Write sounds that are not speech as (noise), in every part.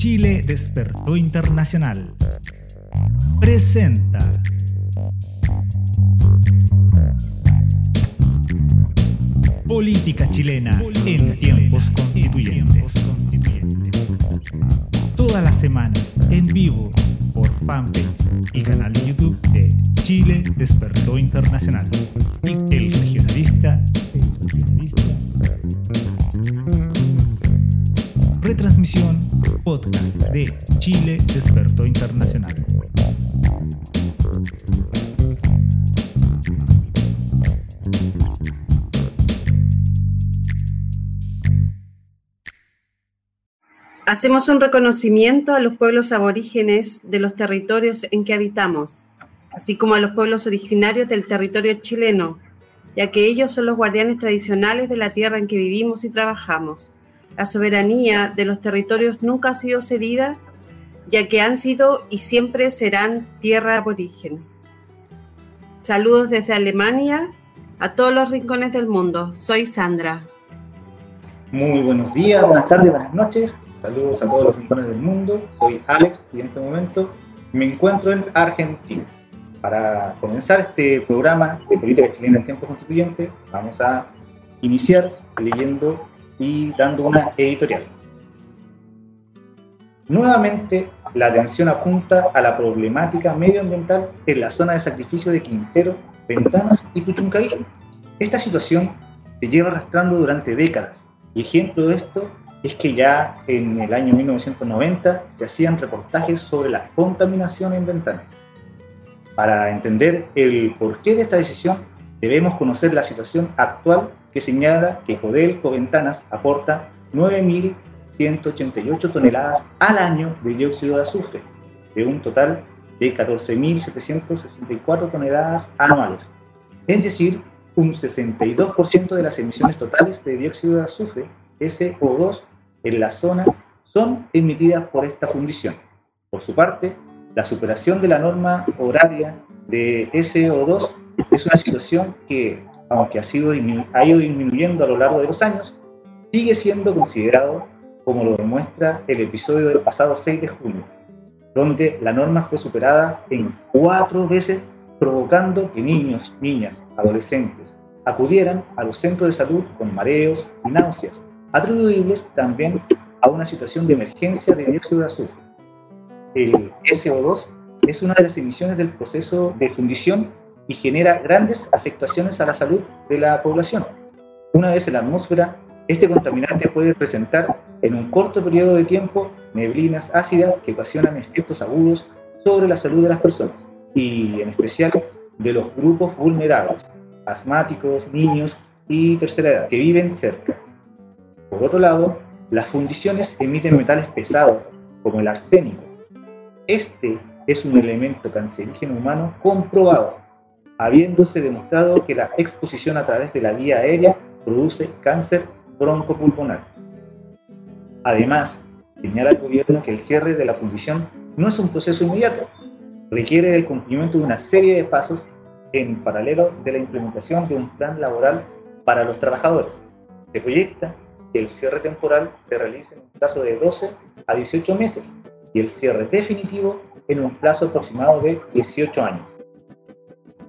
Chile Despertó Internacional. Presenta. Política chilena en tiempos constituyentes. Todas las semanas en vivo por fanpage y canal de YouTube de Chile Despertó Internacional. Y el regionalista. El regionalista. Retransmisión podcast de Chile Despertó Internacional. Hacemos un reconocimiento a los pueblos aborígenes de los territorios en que habitamos, así como a los pueblos originarios del territorio chileno, ya que ellos son los guardianes tradicionales de la tierra en que vivimos y trabajamos. La soberanía de los territorios nunca ha sido cedida, ya que han sido y siempre serán tierra aborigen. Saludos desde Alemania a todos los rincones del mundo. Soy Sandra. Muy buenos días, buenas tardes, buenas noches. Saludos a todos los rincones del mundo. Soy Alex y en este momento me encuentro en Argentina. Para comenzar este programa de política chilena en tiempo constituyente, vamos a iniciar leyendo y dando una editorial. Nuevamente, la atención apunta a la problemática medioambiental en la zona de sacrificio de Quintero, Ventanas y Puchuncaví. Esta situación se lleva arrastrando durante décadas y ejemplo de esto es que ya en el año 1990 se hacían reportajes sobre la contaminación en ventanas. Para entender el porqué de esta decisión, debemos conocer la situación actual que señala que Codelco Ventanas aporta 9.188 toneladas al año de dióxido de azufre, de un total de 14.764 toneladas anuales, es decir, un 62% de las emisiones totales de dióxido de azufre, SO2, en la zona son emitidas por esta fundición. Por su parte, la superación de la norma horaria de SO2 es una situación que, aunque ha, sido, ha ido disminuyendo a lo largo de los años, sigue siendo considerado, como lo demuestra el episodio del pasado 6 de junio, donde la norma fue superada en cuatro veces, provocando que niños, niñas, adolescentes acudieran a los centros de salud con mareos y náuseas, atribuibles también a una situación de emergencia de dióxido de azufre. El SO2 es una de las emisiones del proceso de fundición y genera grandes afectaciones a la salud de la población. Una vez en la atmósfera, este contaminante puede presentar en un corto periodo de tiempo neblinas ácidas que ocasionan efectos agudos sobre la salud de las personas y en especial de los grupos vulnerables, asmáticos, niños y tercera edad, que viven cerca. Por otro lado, las fundiciones emiten metales pesados, como el arsénico. Este es un elemento cancerígeno humano comprobado, habiéndose demostrado que la exposición a través de la vía aérea produce cáncer broncopulmonar. Además, señala el gobierno que el cierre de la fundición no es un proceso inmediato, requiere el cumplimiento de una serie de pasos en paralelo de la implementación de un plan laboral para los trabajadores. Se proyecta que el cierre temporal se realice en un plazo de 12 a 18 meses y el cierre definitivo en un plazo aproximado de 18 años.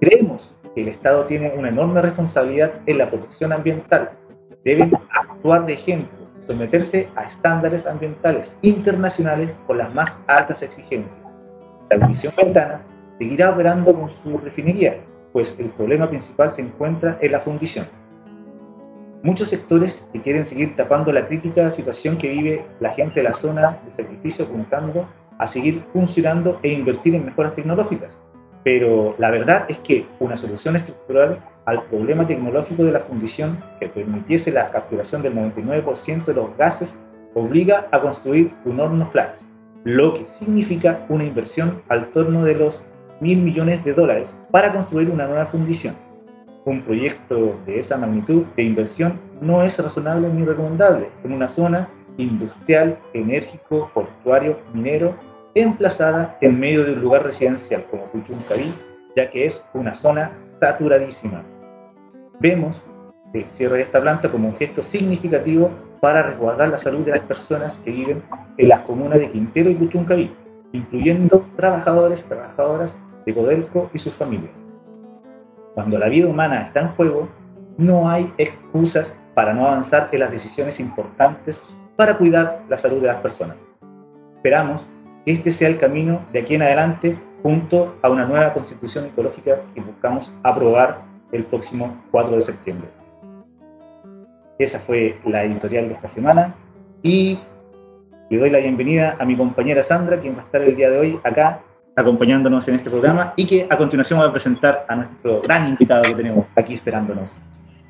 Creemos que el Estado tiene una enorme responsabilidad en la protección ambiental. Deben actuar de ejemplo, someterse a estándares ambientales internacionales con las más altas exigencias. La Comisión Ventanas seguirá operando con su refinería, pues el problema principal se encuentra en la fundición muchos sectores que quieren seguir tapando la crítica situación que vive la gente de la zona de sacrificio apuntando a seguir funcionando e invertir en mejoras tecnológicas. Pero la verdad es que una solución estructural al problema tecnológico de la fundición que permitiese la capturación del 99% de los gases obliga a construir un horno flash, lo que significa una inversión al torno de los mil millones de dólares para construir una nueva fundición. Un proyecto de esa magnitud de inversión no es razonable ni recomendable en una zona industrial, enérgico, portuario, minero, emplazada en medio de un lugar residencial como Puchuncaví, ya que es una zona saturadísima. Vemos el cierre de esta planta como un gesto significativo para resguardar la salud de las personas que viven en las comunas de Quintero y Cuchuncaví, incluyendo trabajadores, trabajadoras de Codelco y sus familias. Cuando la vida humana está en juego, no hay excusas para no avanzar en las decisiones importantes para cuidar la salud de las personas. Esperamos este sea el camino de aquí en adelante junto a una nueva constitución ecológica que buscamos aprobar el próximo 4 de septiembre. Esa fue la editorial de esta semana y le doy la bienvenida a mi compañera Sandra, quien va a estar el día de hoy acá acompañándonos en este programa y que a continuación va a presentar a nuestro gran invitado que tenemos aquí esperándonos.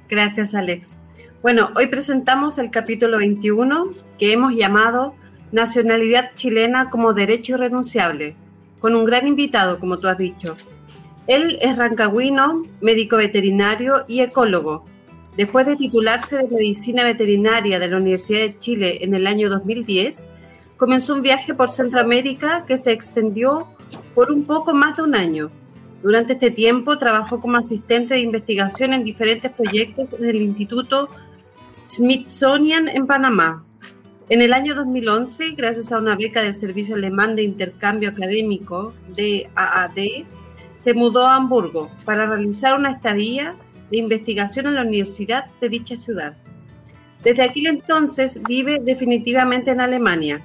Gracias, Alex. Bueno, hoy presentamos el capítulo 21 que hemos llamado Nacionalidad chilena como derecho irrenunciable, con un gran invitado, como tú has dicho. Él es rancagüino, médico veterinario y ecólogo. Después de titularse de Medicina Veterinaria de la Universidad de Chile en el año 2010, comenzó un viaje por Centroamérica que se extendió por un poco más de un año. Durante este tiempo trabajó como asistente de investigación en diferentes proyectos del Instituto Smithsonian en Panamá. En el año 2011, gracias a una beca del Servicio Alemán de Intercambio Académico, DAAD, se mudó a Hamburgo para realizar una estadía de investigación en la universidad de dicha ciudad. Desde aquel entonces vive definitivamente en Alemania,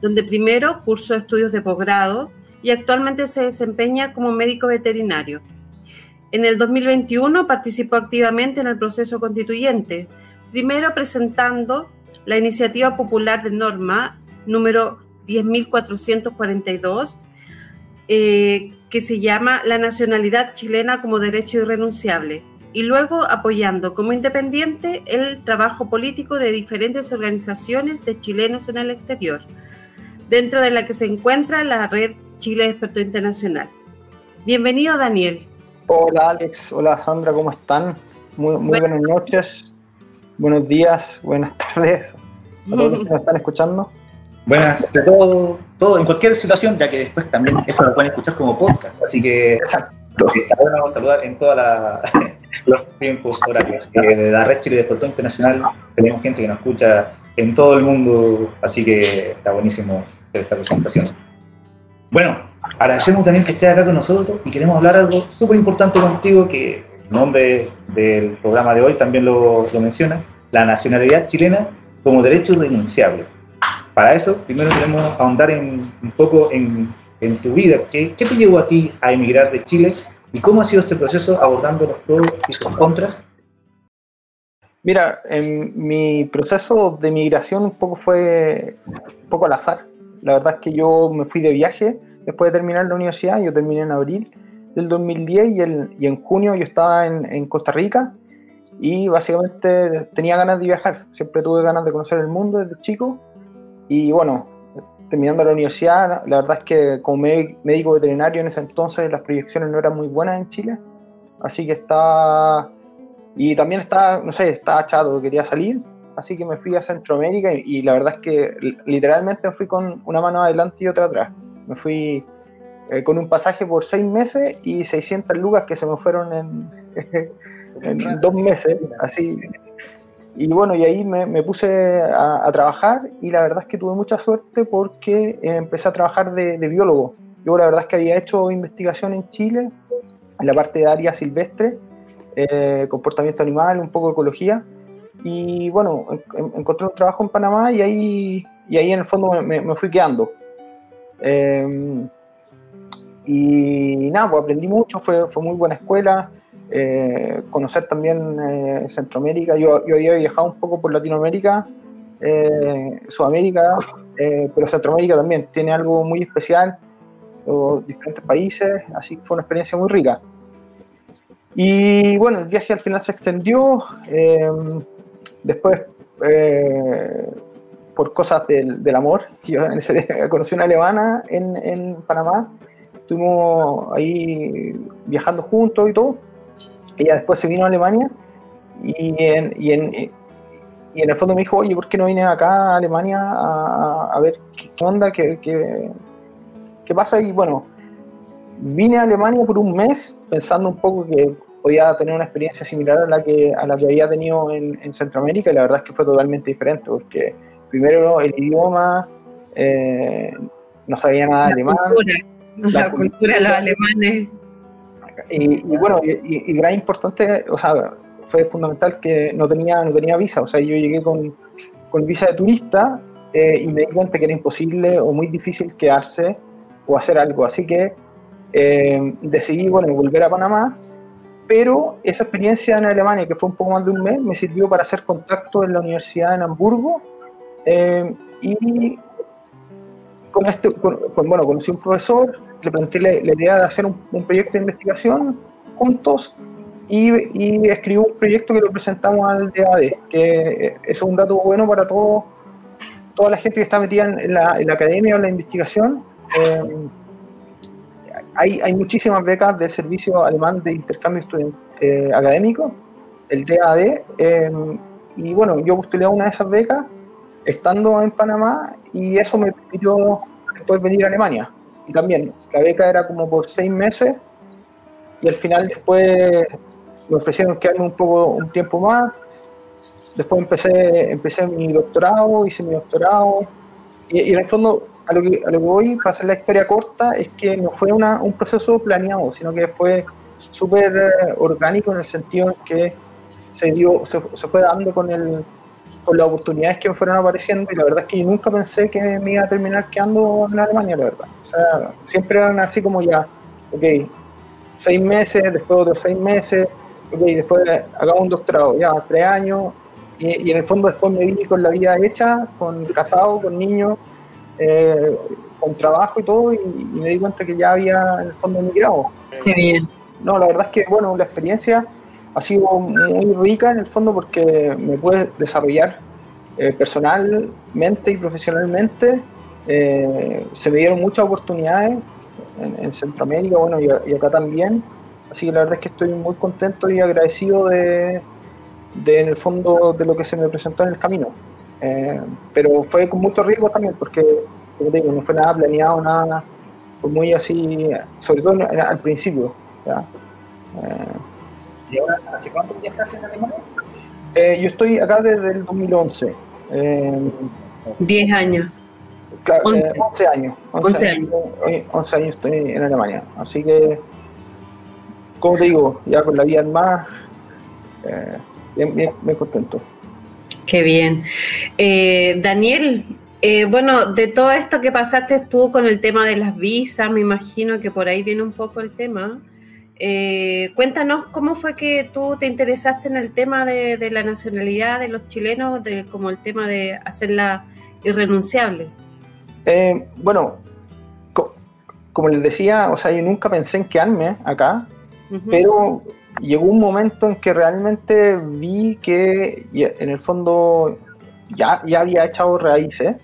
donde primero cursó estudios de posgrado y actualmente se desempeña como médico veterinario. En el 2021 participó activamente en el proceso constituyente, primero presentando la iniciativa popular de norma número 10.442, eh, que se llama La nacionalidad chilena como derecho irrenunciable, y luego apoyando como independiente el trabajo político de diferentes organizaciones de chilenos en el exterior, dentro de la que se encuentra la red Chile Experto Internacional. Bienvenido, Daniel. Hola, Alex. Hola, Sandra. ¿Cómo están? Muy, muy buenas noches, buenos días, buenas (laughs) tardes a todos los que nos están escuchando. Buenas a todo, todo, en cualquier situación, ya que después también esto lo pueden escuchar como podcast, así que Exacto. está bueno saludar en todos (laughs) los tiempos horarios. De la Red Chile de Experto Internacional tenemos gente que nos escucha en todo el mundo, así que está buenísimo hacer esta presentación. Bueno, agradecemos también que estés acá con nosotros y queremos hablar algo súper importante contigo que nombre del programa de hoy también lo, lo menciona, la nacionalidad chilena como derecho irrenunciable. Para eso, primero queremos ahondar en, un poco en, en tu vida. ¿Qué, ¿Qué te llevó a ti a emigrar de Chile y cómo ha sido este proceso abordando los pros y sus contras? Mira, en mi proceso de migración un poco fue un poco al azar. La verdad es que yo me fui de viaje después de terminar la universidad. Yo terminé en abril del 2010 y, el, y en junio yo estaba en, en, Costa Rica y básicamente tenía ganas de viajar. Siempre tuve ganas de conocer el mundo desde chico. Y bueno, terminando la universidad, la verdad es que como médico veterinario en ese entonces las proyecciones no eran muy buenas en Chile. Así que estaba... Y también estaba, no sé, estaba chato, quería salir. Así que me fui a Centroamérica y, y la verdad es que literalmente me fui con una mano adelante y otra atrás. Me fui eh, con un pasaje por seis meses y 600 lucas que se me fueron en, (laughs) en dos meses, así. Y bueno, y ahí me, me puse a, a, trabajar y la verdad es que tuve mucha suerte porque eh, empecé a trabajar de, de, biólogo. Yo la verdad es que había hecho investigación en Chile, en la parte de área silvestre, eh, comportamiento animal, un poco de ecología. Y bueno, en, encontré un trabajo en Panamá y ahí, y ahí en el fondo me, me fui quedando. Eh, y nada, pues aprendí mucho, fue, fue muy buena escuela. Eh, conocer también eh, Centroamérica. Yo, yo, había viajado un poco por Latinoamérica, eh, Sudamérica, pero Centroamérica también tiene algo muy especial, diferentes países, así que fue una experiencia muy rica. Y bueno, el viaje al final se extendió, después por cosas del, del, amor, yo en ese (laughs) conocí una alemana en, en Panamá, estuvimos ahí viajando juntos y todo. Ella después se vino a Alemania y en, y en, y en el fondo me dijo, oye, ¿por qué no vienes acá a Alemania a, a ver qué, onda, qué, qué, qué, pasa? Y bueno, vine a Alemania por un mes pensando un poco que podía tener una experiencia similar a la que, a la que había tenido en, en Centroamérica y la verdad es que fue totalmente diferente porque primero el idioma, eh, no sabía nada de alemán. La, cultura de los alemanes. Y, bueno, y, gran importante, o sea, fue fundamental que no tenía, no tenía visa, o sea, yo llegué con, con visa de turista eh, y me di cuenta que era imposible o muy difícil quedarse o hacer algo, así que eh, decidí, bueno, volver a Panamá, pero esa experiencia en Alemania, que fue un poco más de un mes, me sirvió para hacer contacto en la universidad en Hamburgo eh, y con este, bueno, conocí un profesor, le planteé la, idea de hacer un, proyecto de investigación juntos y, y, escribí un proyecto que lo presentamos al DAD, que es un dato bueno para todo, toda la gente que está metida en la, en la academia o en la investigación. Eh, hay, hay, muchísimas becas del Servicio Alemán de Intercambio eh, Académico, el DAD, eh, y bueno, yo postulé una de esas becas estando en Panamá y eso me permitió después venir a Alemania. Y también, la beca era como por seis meses y al final después me ofrecieron quedarme un poco, un tiempo más. Después empecé, empecé mi doctorado, hice mi doctorado. Y, en el fondo, a lo, que, a lo que voy, para hacer la historia corta, es que no fue una, un proceso planeado, sino que fue súper eh, orgánico en el sentido en que se, dio, se, se fue dando con el, con las oportunidades que me fueron apareciendo y la verdad es que yo nunca pensé que me iba a terminar quedando en Alemania, la verdad. O sea, siempre eran así como ya, ok, seis meses, después otros seis meses, ok, después hagamos un doctorado, ya, tres años, y, en el fondo después me vi con la vida hecha, con casado, con niños, eh, con trabajo y todo, y, y, me di cuenta que ya había en el fondo migrado. Qué bien. No, la verdad es que, bueno, la experiencia ha sido muy rica en el fondo porque me puede desarrollar eh, personalmente y profesionalmente. Eh, se me dieron muchas oportunidades en, Centroamérica bueno, y, acá también. Así que la verdad es que estoy muy contento y agradecido de, en el fondo de lo que se me presentó en el camino. Eh, pero fue con mucho riesgo también porque, como digo, no fue nada planeado, nada, fue muy así, sobre todo al principio. ¿ya? ¿Y ahora hace cuánto ya estás en Alemania? Eh, yo estoy acá desde el 2011. Eh, 10 años. Claro, 11. Eh, 11 años. 11, años. 11 años estoy en Alemania. Así que, como te digo, ya con la vida en más, eh, bien, bien, contento. Qué bien. Eh, Daniel, eh, bueno, de todo esto que pasaste tú con el tema de las visas, me imagino que por ahí viene un poco el tema. Eh, cuéntanos cómo fue que tú te interesaste en el tema de, la nacionalidad de los chilenos, de, como el tema de hacerla irrenunciable. Eh, bueno, como les decía, o sea, yo nunca pensé en quedarme acá, pero llegó un momento en que realmente vi que en el fondo ya, ya había echado raíces.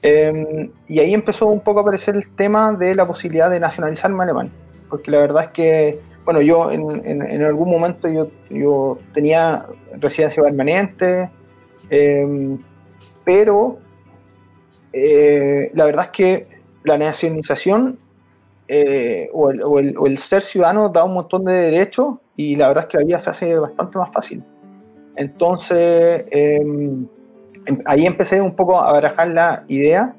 Em, y ahí empezó un poco a aparecer el tema de la posibilidad de nacionalizarme alemán porque la verdad es que, bueno, yo en, algún momento yo, tenía residencia permanente, em, pero eh, la verdad es que la nacionalización eh, o, el, o, el, ser ciudadano da un montón de derechos y la verdad es que la vida se hace bastante más fácil. Entonces, em, em, ahí empecé un poco a barajar la idea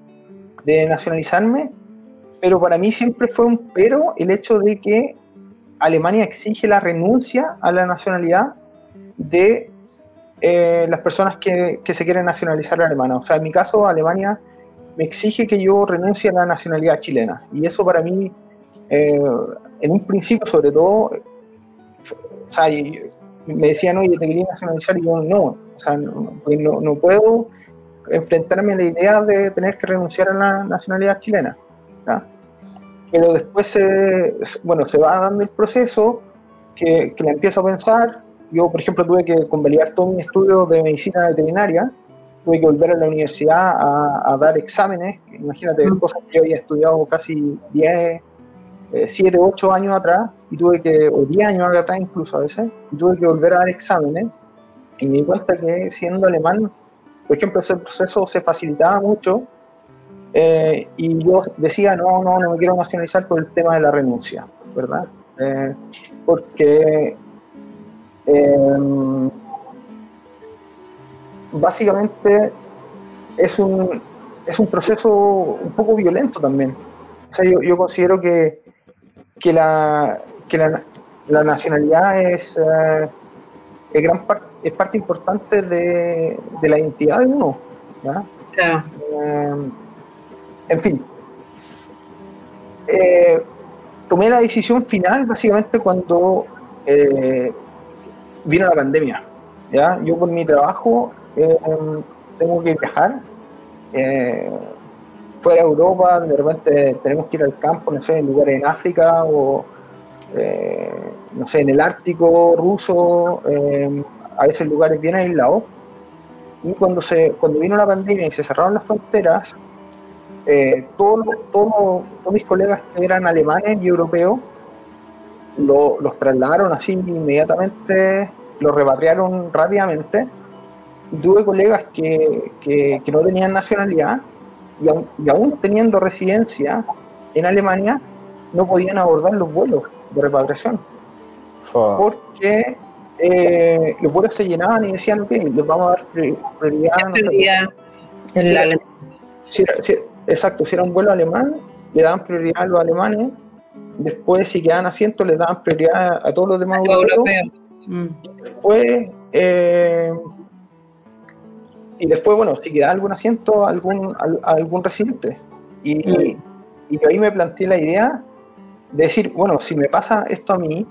de nacionalizarme pero para mí siempre fue un pero el hecho de que Alemania exige la renuncia a la nacionalidad de eh, las personas que, que, se quieren nacionalizar alemana. O sea, en mi caso, Alemania me exige que yo renuncie a la nacionalidad chilena. Y eso para mí, eh, en un principio sobre todo, o sea, me decían, oye, te quería nacionalizar, y yo no, o sea, no, no, no puedo enfrentarme a la idea de tener que renunciar a la nacionalidad chilena. Pero después se, bueno, se va dando el proceso que, que le empiezo a pensar. Yo, por ejemplo, tuve que convalidar todo mi estudio de medicina veterinaria, tuve que volver a la universidad a, dar exámenes, imagínate, cosas que yo había estudiado casi 10, 7, 8 años atrás, y tuve que, o 10 años atrás incluso a veces, y tuve que volver a dar exámenes, y me di cuenta que siendo alemán, por ejemplo, ese proceso se facilitaba mucho, eh, y yo decía, no, no, no me quiero nacionalizar por el tema de la renuncia, ¿verdad? Eh, porque em, básicamente es un, es un proceso un poco violento también. O sea, yo, yo considero que, que, la, que la, la nacionalidad es, eh, es, gran es parte importante de, de, la identidad de uno. ¿ya? Claro. Eh, en fin. Eh, tomé la decisión final básicamente cuando eh, vino la pandemia. ¿ya? Yo por mi trabajo eh, tengo que viajar fuera de Europa, de repente tenemos que ir al campo, no sé, en lugares en África o no sé, en el Ártico ruso, a veces lugares bien aislados. Y cuando, se, cuando vino la pandemia y se cerraron las fronteras, eh, todos, todos, todos mis colegas que eran alemanes y europeos lo, los trasladaron así inmediatamente, los repatriaron rápidamente. Y tuve colegas que, que, que no tenían nacionalidad y, aun, y aún teniendo residencia en Alemania, no podían abordar los vuelos de repatriación. Oh. Porque eh, los vuelos se llenaban y decían, ok, les vamos a dar prioridad. En la era- si era- si- exacto, si era un vuelo alemán, le daban prioridad a los alemanes. Después, si quedaban asientos, les daban prioridad a todos los demás europeos. Mm. Después, eh, y después, bueno, si queda algún asiento, algún, al- algún residente. Y, Mm. y yo ahí me planteé la idea de decir, bueno, si me pasa esto a mí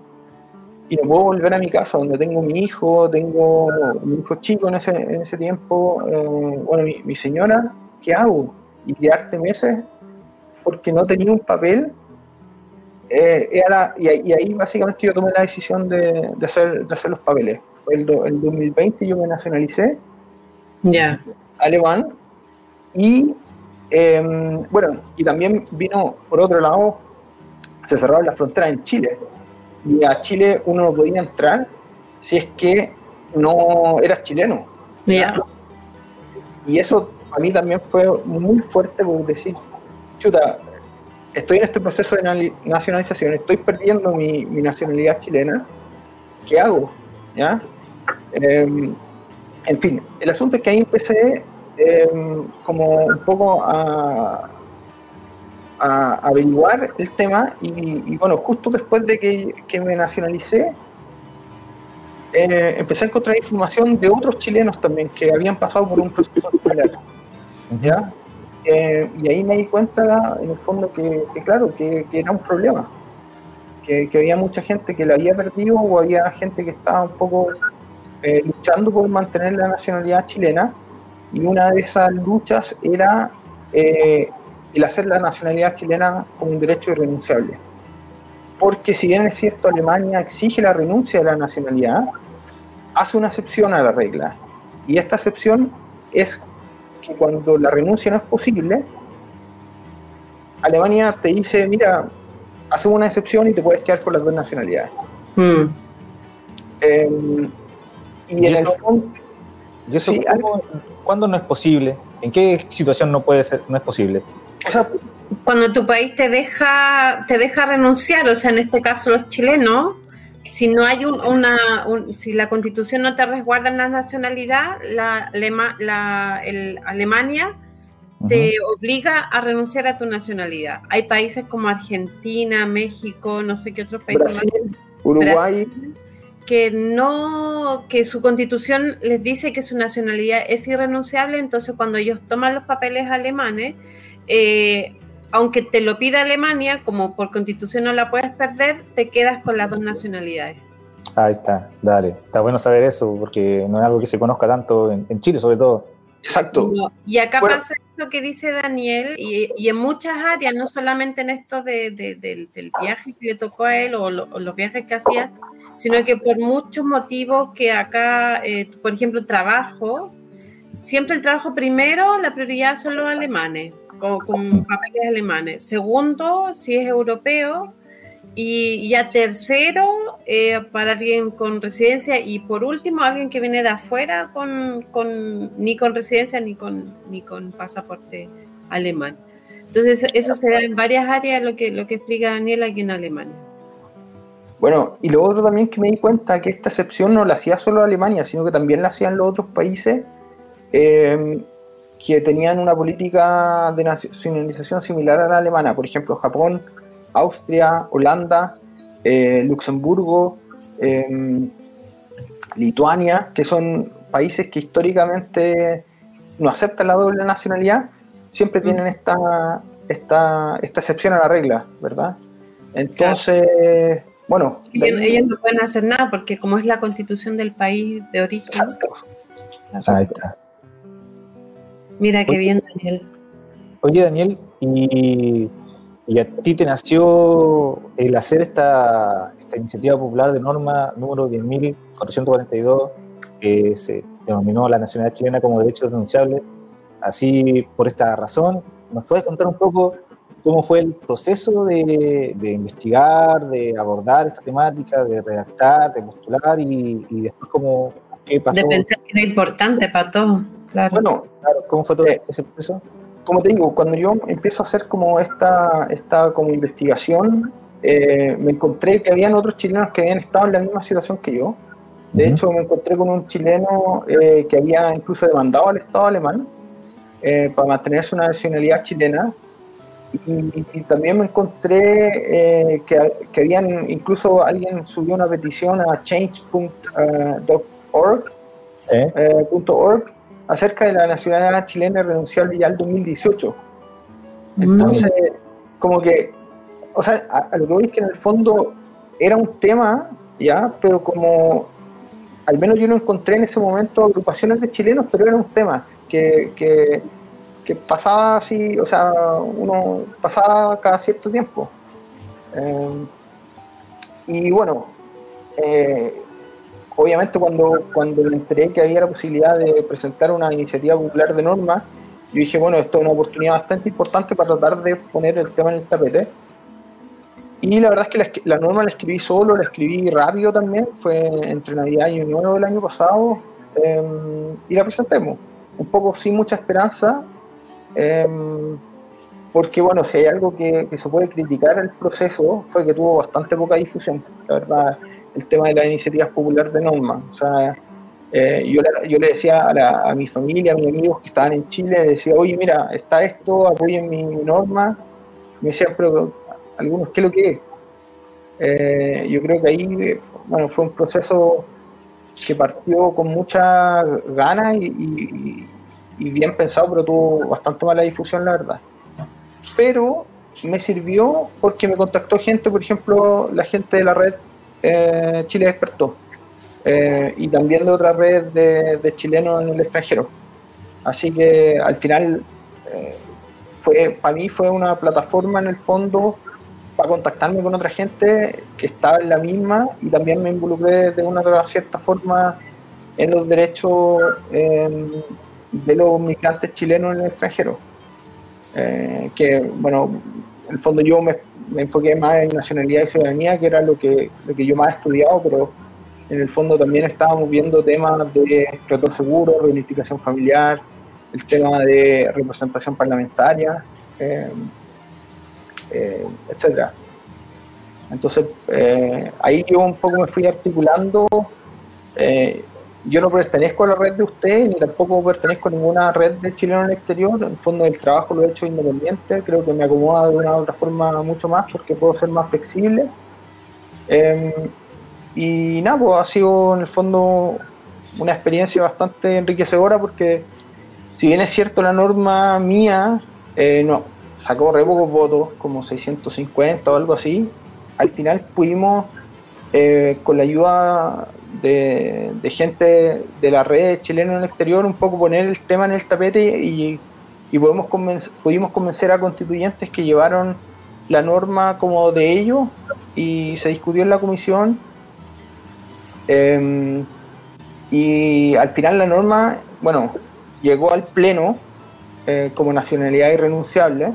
y no puedo volver a mi casa donde tengo mi hijo, tengo mi hijo chico en ese, en ese tiempo, eh, bueno, mi, mi señora, ¿qué hago? Y quedarte meses porque no tenía un papel. eh, era y, ahí- y ahí básicamente yo tomé la decisión de, de hacer, de hacer los papeles. Fue el, do- el 2020 yo me nacionalicé Ya. alemán y eh, bueno, y también vino por otro lado, se cerraron las fronteras en Chile y a Chile uno no podía entrar si es que no eras chileno. Ya. Y eso a mí también fue muy fuerte por decir, chuta, estoy en este proceso de nali- nacionalización, estoy perdiendo mi, nacionalidad chilena, ¿qué hago? ¿Ya? Eh, en fin, el asunto es que ahí empecé eh, como un poco a, a averiguar el tema y, bueno, justo después de que, que me nacionalicé, eh, empecé a encontrar información de otros chilenos también que habían pasado por un proceso similar. ¿Ya? Eh, y ahí me di cuenta, en el fondo, que, claro, que, era un problema. Que, que había mucha gente que la había perdido o había gente que estaba un poco eh, luchando por mantener la nacionalidad chilena. Y una de esas luchas era eh, el hacer la nacionalidad chilena como un derecho irrenunciable. Porque si bien es cierto, Alemania exige la renuncia de la nacionalidad, hace una excepción a la regla. Y esta excepción es que cuando la renuncia no es posible, Alemania te dice, mira, hacemos una excepción y te puedes quedar con las dos nacionalidades. Mm. Eh, y ¿Y en el fondo, ¿Y eso Sí, cuándo no es posible? ¿En qué situación no puede ser, no es posible? o sea, Cuando tu país te deja, te deja renunciar, o sea, en este caso los chilenos, si no hay un- una, un- si la constitución no te resguarda en la nacionalidad, la, Alema- la- el- Alemania te obliga a renunciar a tu nacionalidad. Hay países como Argentina, México, no sé qué otros países más, Brasil, Uruguay, que no, que su constitución les dice que su nacionalidad es irrenunciable, entonces cuando ellos toman los papeles alemanes, eh, aunque te lo pida Alemania, como por constitución no la puedes perder, te quedas con las dos nacionalidades. Ahí está, dale. Está bueno saber eso porque no es algo que se conozca tanto en, en Chile, sobre todo. exacto. No, Y acá Bueno. pasa esto que dice Daniel, y, y en muchas áreas, no solamente en esto de, de- del, del viaje que le tocó a él o, lo- o los viajes que hacía, sino que por muchos motivos que acá, eh, por ejemplo, trabajo, siempre el trabajo primero, la prioridad son los alemanes, con, papeles alemanes. Segundo, si es europeo. Y ya tercero, eh, para alguien con residencia. Y por último, alguien que viene de afuera con, con- ni con residencia ni con, ni con pasaporte alemán. Entonces, eso se da en varias áreas, lo que, lo que explica Daniel aquí en Alemania. Bueno, y lo otro también que me di cuenta que esta excepción no la hacía solo Alemania, sino que también la hacían los otros países eh, que tenían una política de nacionalización similar a la alemana. Por ejemplo, Japón, Austria, Holanda, eh, Luxemburgo, em, Lituania, que son países que históricamente no aceptan la doble nacionalidad, siempre mm. tienen esta, esta, esta excepción a la regla, ¿verdad? Entonces, bueno. Ellos, no pueden hacer nada porque como es la constitución del país de origen. Mira qué bien, Daniel. Oye, Daniel, y, a ti te nació el hacer esta, esta iniciativa popular de norma número 10.442, que se denominó la nacionalidad chilena como derecho renunciable. Así, por esta razón, ¿nos puedes contar un poco cómo fue el proceso de, investigar, de abordar esta temática, de redactar, de postular y, después cómo qué pasó. De pensar que era importante para todos, claro. Bueno, claro, ¿cómo fue todo eh, ese proceso? Como te digo, cuando yo empiezo a hacer como esta, esta como investigación, eh, me encontré que habían otros chilenos que habían estado en la misma situación que yo. De hecho, me encontré con un chileno eh, que había incluso demandado al Estado alemán para mantenerse una nacionalidad chilena y, también me encontré eh, que, que, habían, incluso alguien subió una petición a change.org eh, acerca de la nacionalidad chilena renunciable ya al 2018. Mm. Entonces, como que, o sea, a, lo que voy es que en el fondo era un tema, ya, pero como al menos yo no encontré en ese momento agrupaciones de chilenos, pero era un tema que, que que pasaba así, o sea, uno pasaba cada cierto tiempo. Eh, y bueno, eh, obviamente cuando, cuando me enteré que había la posibilidad de presentar una iniciativa popular de norma, yo dije, bueno, esto es una oportunidad bastante importante para tratar de poner el tema en el tapete. Y la verdad es que la, norma la escribí solo, la escribí rápido también, fue entre Navidad y Año Nuevo del año pasado, eh, y la presentemos. Un poco sin mucha esperanza, Em, porque bueno, si hay algo que, se puede criticar el proceso fue que tuvo bastante poca difusión, la verdad, el tema de las iniciativas populares de norma. O sea, eh, yo, yo, le decía a, mi familia, a mis amigos que estaban en Chile, le decía, oye, mira, está esto, apoyen mi, norma. Me decían, pero algunos, ¿qué es lo que es? Eh, yo creo que ahí, bueno, fue un proceso que partió con mucha ganas y y bien pensado, pero tuvo bastante mala difusión, la verdad. Pero me sirvió porque me contactó gente, por ejemplo, la gente de la red eh, Chile Despertó, eh, y también de otra red de, chilenos en el extranjero. Así que al final, eh, fue para mí fue una plataforma en el fondo para contactarme con otra gente que estaba en la misma y también me involucré de una cierta forma en los derechos de los migrantes chilenos en el extranjero. Eh, que, bueno, en el fondo yo me, enfoqué más en nacionalidad y ciudadanía, que era lo que, lo que yo más he estudiado, pero en el fondo también estábamos viendo temas de retorno seguro, reunificación familiar, el tema de representación parlamentaria, eh, eh, etcétera. Entonces, ahí yo un poco me fui articulando yo no pertenezco a la red de ustedes, ni tampoco pertenezco a ninguna red de chilenos en el exterior. En el fondo del trabajo lo he hecho independiente, creo que me acomoda de una u otra forma mucho más porque puedo ser más flexible. Em, y nada, pues ha sido en el fondo una experiencia bastante enriquecedora porque si bien es cierto la norma mía, eh, no, sacó re pocos votos, como 650 o algo así, al final pudimos, eh, con la ayuda de, gente de la red chilena en el exterior, un poco poner el tema en el tapete y, podemos pudimos convencer a constituyentes que llevaron la norma como de ellos y se discutió en la comisión. Em, y al final la norma, bueno, llegó al pleno eh, como nacionalidad irrenunciable.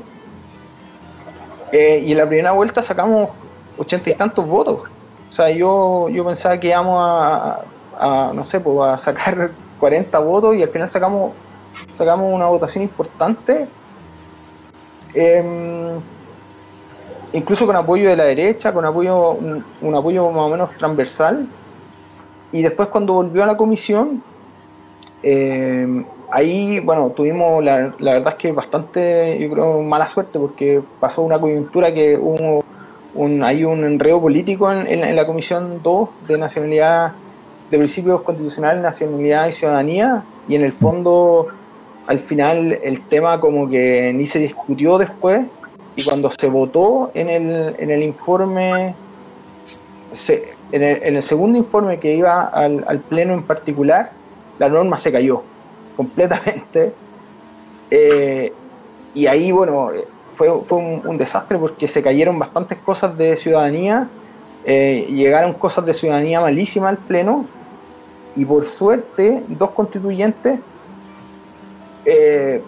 Eh, y en la primera vuelta sacamos ochenta y tantos votos. O sea, yo, yo pensaba que íbamos a, no sé, pues a sacar (laughs) 40 votos y al final sacamos, sacamos una votación importante. Em, incluso con apoyo de la derecha, con apoyo, un, apoyo más o menos transversal. Y después cuando volvió a la comisión, eh, ahí, bueno, tuvimos la, verdad es que bastante, yo creo, mala suerte porque pasó una coyuntura que hubo un, hay un enredo político en, la Comisión 2 de Nacionalidad, de Principios Constitucionales, Nacionalidad y Ciudadanía, y en el fondo, al final, el tema como que ni se discutió después, y cuando se votó en el, en el informe, en, el, segundo informe que iba al, al Pleno en particular, la norma se cayó completamente. Eh, y ahí, bueno, fue, un, desastre porque se cayeron bastantes cosas de ciudadanía, eh, llegaron cosas de ciudadanía malísimas al Pleno, y por suerte, dos constituyentes eh,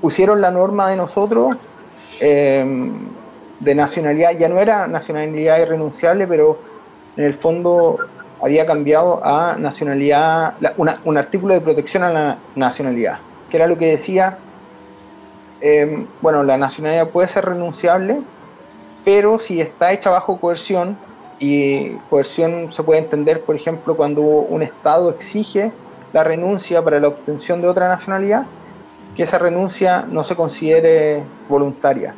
pusieron la norma de nosotros de nacionalidad, ya no era nacionalidad irrenunciable, pero en el fondo había cambiado a nacionalidad, un artículo de protección a la nacionalidad, que era lo que decía, em, bueno, la nacionalidad puede ser renunciable, pero si está hecha bajo coerción, y coerción se puede entender, por ejemplo, cuando un Estado exige la renuncia para la obtención de otra nacionalidad, que esa renuncia no se considere voluntaria.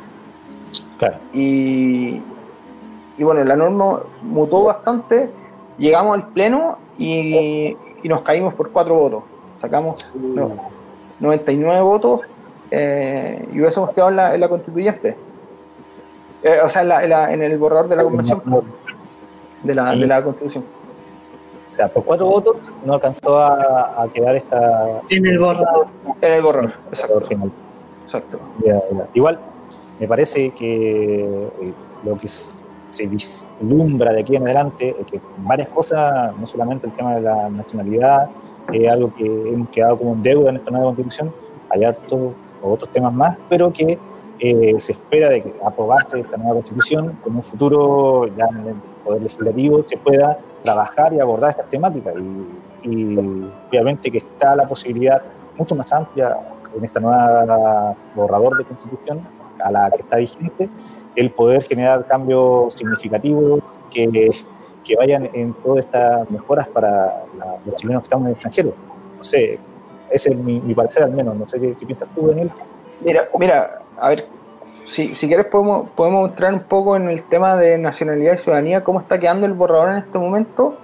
Y, y bueno, la norma mutó bastante llegamos al pleno y, nos caímos por cuatro votos. Sacamos 99 votos eh, y hubiésemos quedado en la, constituyente. Eh, o sea, en, el borrador de la convención de la, de la constitución. O sea, por cuatro votos no alcanzó a, quedar esta. En el borrador. En el borrador, exacto. Exacto. Igual, me parece que eh, lo que es se vislumbra de aquí en adelante que varias cosas, no solamente el tema de la nacionalidad, es algo que hemos quedado como en deuda en esta nueva constitución, hay hartos otros temas más, pero que eh, se espera de que aprobarse esta nueva constitución, en un futuro ya en el Poder Legislativo se pueda trabajar y abordar estas temáticas. Y, obviamente que está la posibilidad mucho más amplia en esta nueva borrador de constitución a la que está vigente, el poder generar cambios significativos que, vayan en todas estas mejoras para los chilenos que estamos en el extranjero. No sé, ese es mi, parecer al menos, no sé qué, piensas tú, Daniel. Mira, mira, a ver, si, si quieres podemos, podemos entrar un poco en el tema de nacionalidad y ciudadanía, cómo está quedando el borrador en este momento.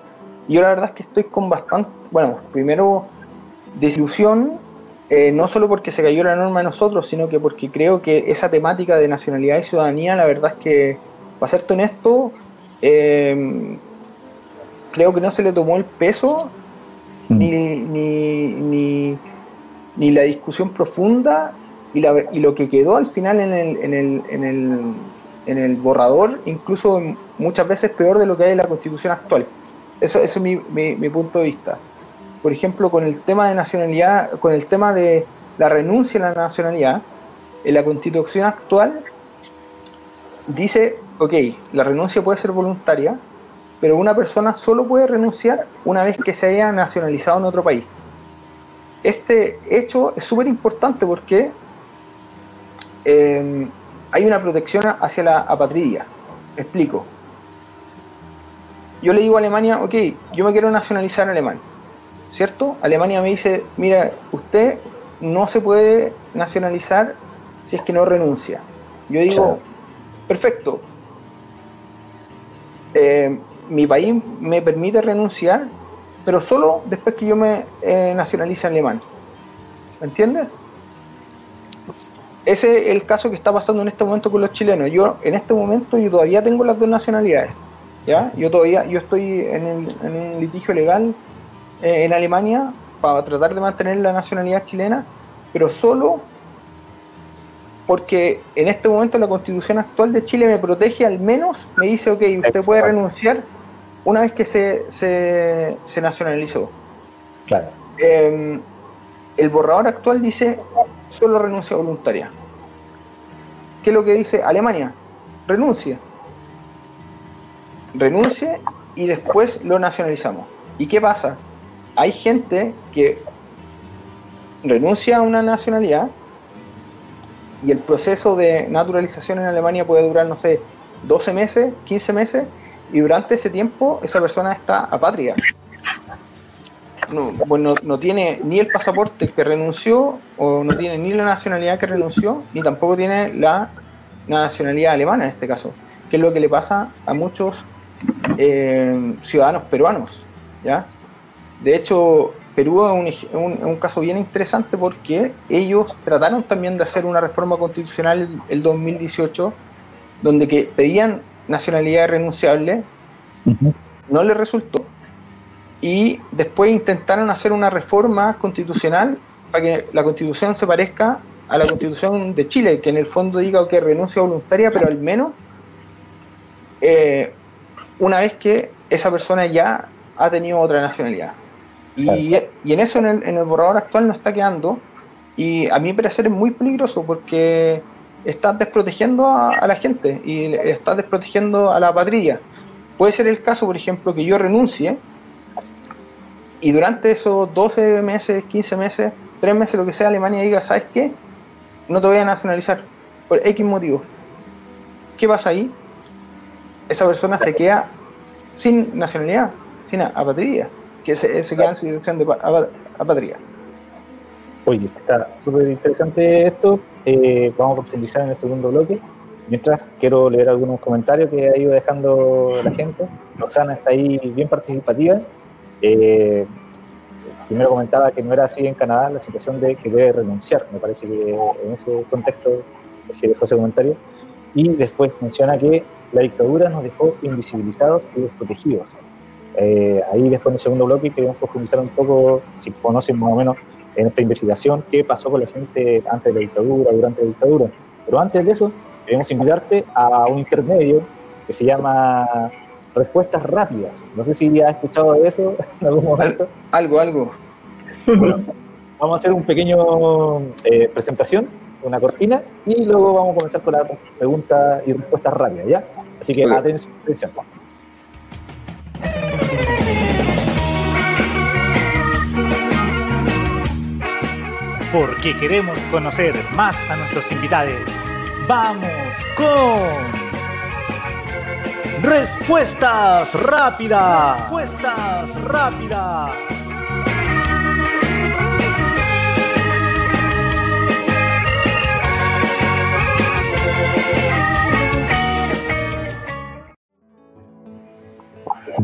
Yo la verdad es que estoy con bastante, bueno, primero desilusión eh, no solo porque se cayó la norma de nosotros, sino que porque creo que esa temática de nacionalidad y ciudadanía, la verdad es que, para serte honesto, eh, creo que no se le tomó el peso mm. ni, ni, la discusión profunda y, lo que quedó al final en el, en el, en el, en el borrador, incluso muchas veces peor de lo que hay en la constitución actual. Eso, eso es mi, mi punto de vista por ejemplo, con el tema de nacionalidad, con el tema de la renuncia a la nacionalidad, en la constitución actual dice, ok, la renuncia puede ser voluntaria, pero una persona solo puede renunciar una vez que se haya nacionalizado en otro país. Este hecho es súper importante porque eh, hay una protección hacia la apatridia. explico. Yo le digo a Alemania, ok, yo me quiero nacionalizar alemán ¿cierto? Alemania me dice, mira, usted no se puede nacionalizar si es que no renuncia. Yo digo, perfecto, eh, mi país me permite renunciar, pero solo después que yo me eh, nacionalice alemán. ¿Me entiendes? Ese es el caso que está pasando en este momento con los chilenos. Yo en este momento yo todavía tengo las dos nacionalidades. ¿ya? Yo todavía yo estoy en, en un litigio legal eh, en Alemania para tratar de mantener la nacionalidad chilena, pero solo porque en este momento la constitución actual de Chile me protege, al menos me dice, ok, usted puede renunciar una vez que se, se, nacionalizó. Claro. Em, el borrador actual dice solo renuncia voluntaria. ¿Qué es lo que dice Alemania? Renuncia. Renuncie y después lo nacionalizamos. ¿Y qué pasa? hay gente que renuncia a una nacionalidad y el proceso de naturalización en Alemania puede durar, no sé, 12 meses, 15 meses, y durante ese tiempo esa persona está apátrida. No, bueno, no tiene ni el pasaporte que renunció, o no tiene ni la nacionalidad que renunció, ni tampoco tiene la, nacionalidad alemana en este caso, que es lo que le pasa a muchos eh, ciudadanos peruanos. ¿ya? De hecho, Perú es un, caso bien interesante porque ellos trataron también de hacer una reforma constitucional el 2018 donde que pedían nacionalidad renunciable, no les resultó. Y después intentaron hacer una reforma constitucional para que la constitución se parezca a la constitución de Chile, que en el fondo diga que renuncia voluntaria, pero al menos eh, una vez que esa persona ya ha tenido otra nacionalidad. Y, en eso en el, borrador actual no está quedando. Y a mi parecer es muy peligroso porque estás desprotegiendo a, la gente y estás desprotegiendo a la patria. Puede ser el caso, por ejemplo, que yo renuncie y durante esos 12 meses, 15 meses, 3 meses, lo que sea, Alemania diga, ¿sabes qué? No te voy a nacionalizar por X motivo. ¿Qué pasa ahí? Esa persona se queda sin nacionalidad, sin apatría que se, se quedan sin dirección de apatría. Oye, está súper interesante esto. Eh, vamos a profundizar en el segundo bloque. Mientras quiero leer algunos comentarios que ha ido dejando la gente. Roxana está ahí bien participativa. Eh, primero comentaba que no era así en Canadá la situación de que debe renunciar. Me parece que en ese contexto que dejó ese comentario. Y después menciona que la dictadura nos dejó invisibilizados y desprotegidos. Eh, ahí después en el segundo bloque queremos profundizar un poco, si conocen más o menos en esta investigación, qué pasó con la gente antes de la dictadura, durante la dictadura. Pero antes de eso, queremos invitarte a un intermedio que se llama Respuestas Rápidas. No sé si has escuchado de eso (laughs) en algún momento. Algo, algo. vamos a hacer un pequeño eh, presentación, una cortina, y luego vamos a comenzar con las preguntas y respuestas rápidas, ¿ya? Así que atención, atención. Porque queremos conocer más a nuestros invitados. Vamos con respuestas rápidas. Respuestas rápidas.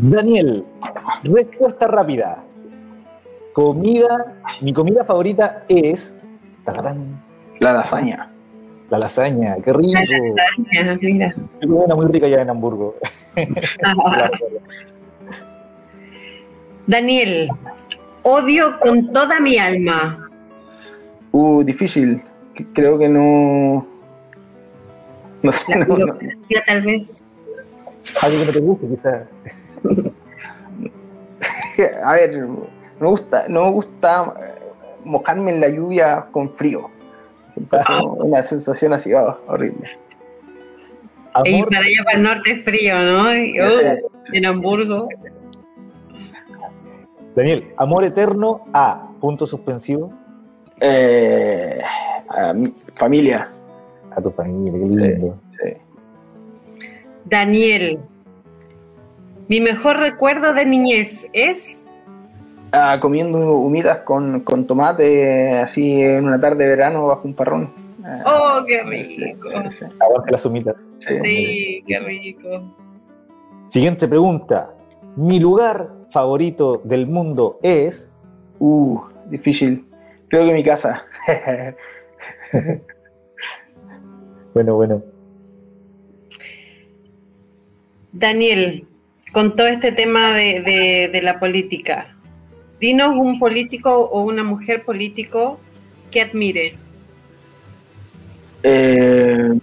Daniel, respuesta rápida. Comida, mi comida favorita es. La lasaña. La lasaña, qué rico. La lasaña, mira. Una muy rica ya en Hamburgo. Daniel, odio con toda mi alma. Uh, difícil. Creo que no. No sé. La no, tal vez. Algo que no te guste, quizás. (laughs) A ver, me gusta, no me gusta eh, mojarme en la lluvia con frío. Ah. (laughs) una sensación así, oh, horrible. Y para allá para el norte es frío, ¿no? Uh, en Hamburgo. Daniel, amor eterno a punto suspensivo. Eh, a mi familia. A tu familia, qué lindo. Daniel, mi mejor recuerdo de niñez es Ah, comiendo humitas con, con, tomate así en una tarde de verano bajo un parrón. ¡Oh, qué rico! Aguante las humitas. Sí, qué rico. Siguiente pregunta. Mi lugar favorito del mundo es. Uh, difícil. Creo que mi casa. (laughs) bueno, bueno. Daniel, con todo este tema de, de la política, Dinos un político o una mujer político que admires. Eh,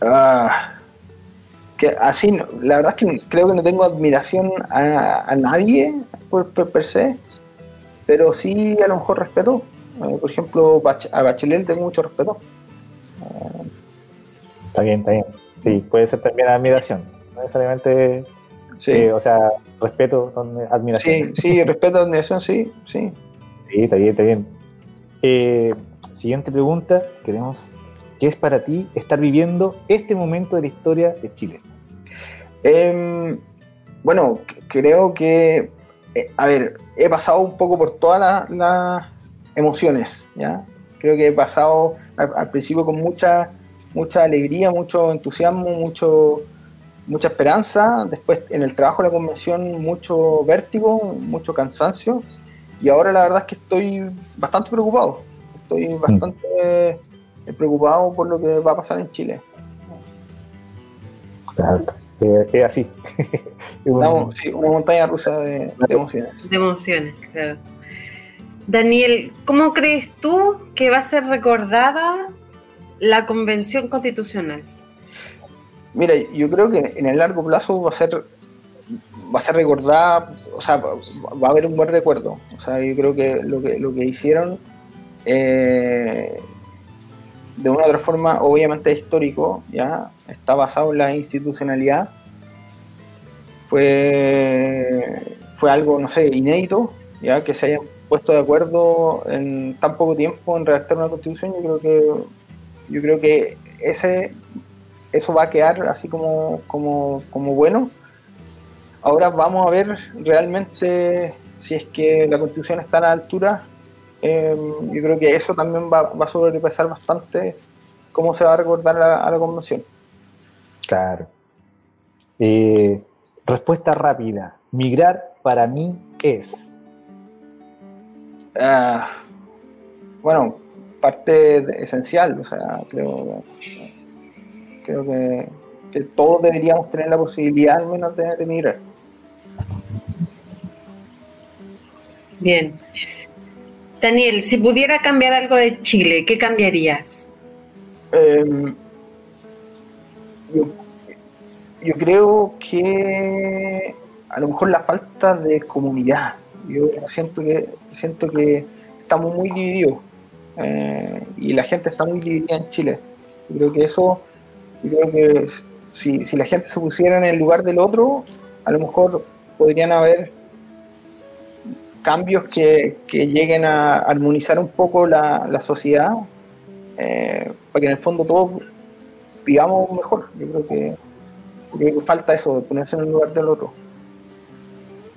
ah, que así, la verdad es que creo que no tengo admiración a, nadie por, per se, pero sí a lo mejor respeto. Eh, por ejemplo, a Bachelet tengo mucho respeto. está bien, está bien. Sí, puede ser también admiración. No necesariamente Sí. Eh, o sea, respeto, admiración. Sí, sí, respeto, admiración, sí, sí. Sí, está bien, está bien. Eh, siguiente pregunta, queremos que es para ti estar viviendo este momento de la historia de Chile? Em, bueno, creo que, eh, a ver, he pasado un poco por todas las emociones, ¿ya? Creo que he pasado al, principio con mucha, mucha alegría, mucho entusiasmo, mucho, mucha esperanza, después en el trabajo de la convención mucho vértigo, mucho cansancio, y ahora la verdad es que estoy bastante preocupado, estoy mm. bastante preocupado por lo que va a pasar en Chile. Claro, es así. (laughs) una, sí, una montaña rusa de, emociones. De emociones, claro. Daniel, ¿cómo crees tú que va a ser recordada la Convención Constitucional? Mira, yo creo que en el largo plazo va a ser va a ser recordada, o sea, va a haber un buen recuerdo. O sea, yo creo que lo que, lo que hicieron eh, de una u otra forma, obviamente histórico, ya está basado en la institucionalidad. Fue, fue algo, no sé, inédito, ya que se hayan puesto de acuerdo en tan poco tiempo en redactar una constitución. Yo creo que, yo creo que ese, eso va a quedar así como, como, como bueno. Ahora vamos a ver realmente si es que la constitución está a la altura Em, yo creo que eso también va, va, a sobrepasar bastante cómo se va a recordar a, la convención. Claro. Eh, respuesta rápida. Migrar para mí es. Ah, bueno, parte esencial, o sea, creo, creo que, todos deberíamos tener la posibilidad al menos de, de migrar. Bien. Daniel, si pudiera cambiar algo de Chile, ¿qué cambiarías? Em, yo, creo que a lo mejor la falta de comunidad. Yo siento que siento que estamos muy divididos eh, y la gente está muy dividida en Chile. Yo creo que eso, creo que si, si la gente se pusiera en el lugar del otro, a lo mejor podrían haber cambios que, lleguen a armonizar un poco la, sociedad, eh, para que en el fondo todos vivamos mejor. Yo creo que, falta eso, de ponerse en el lugar del otro.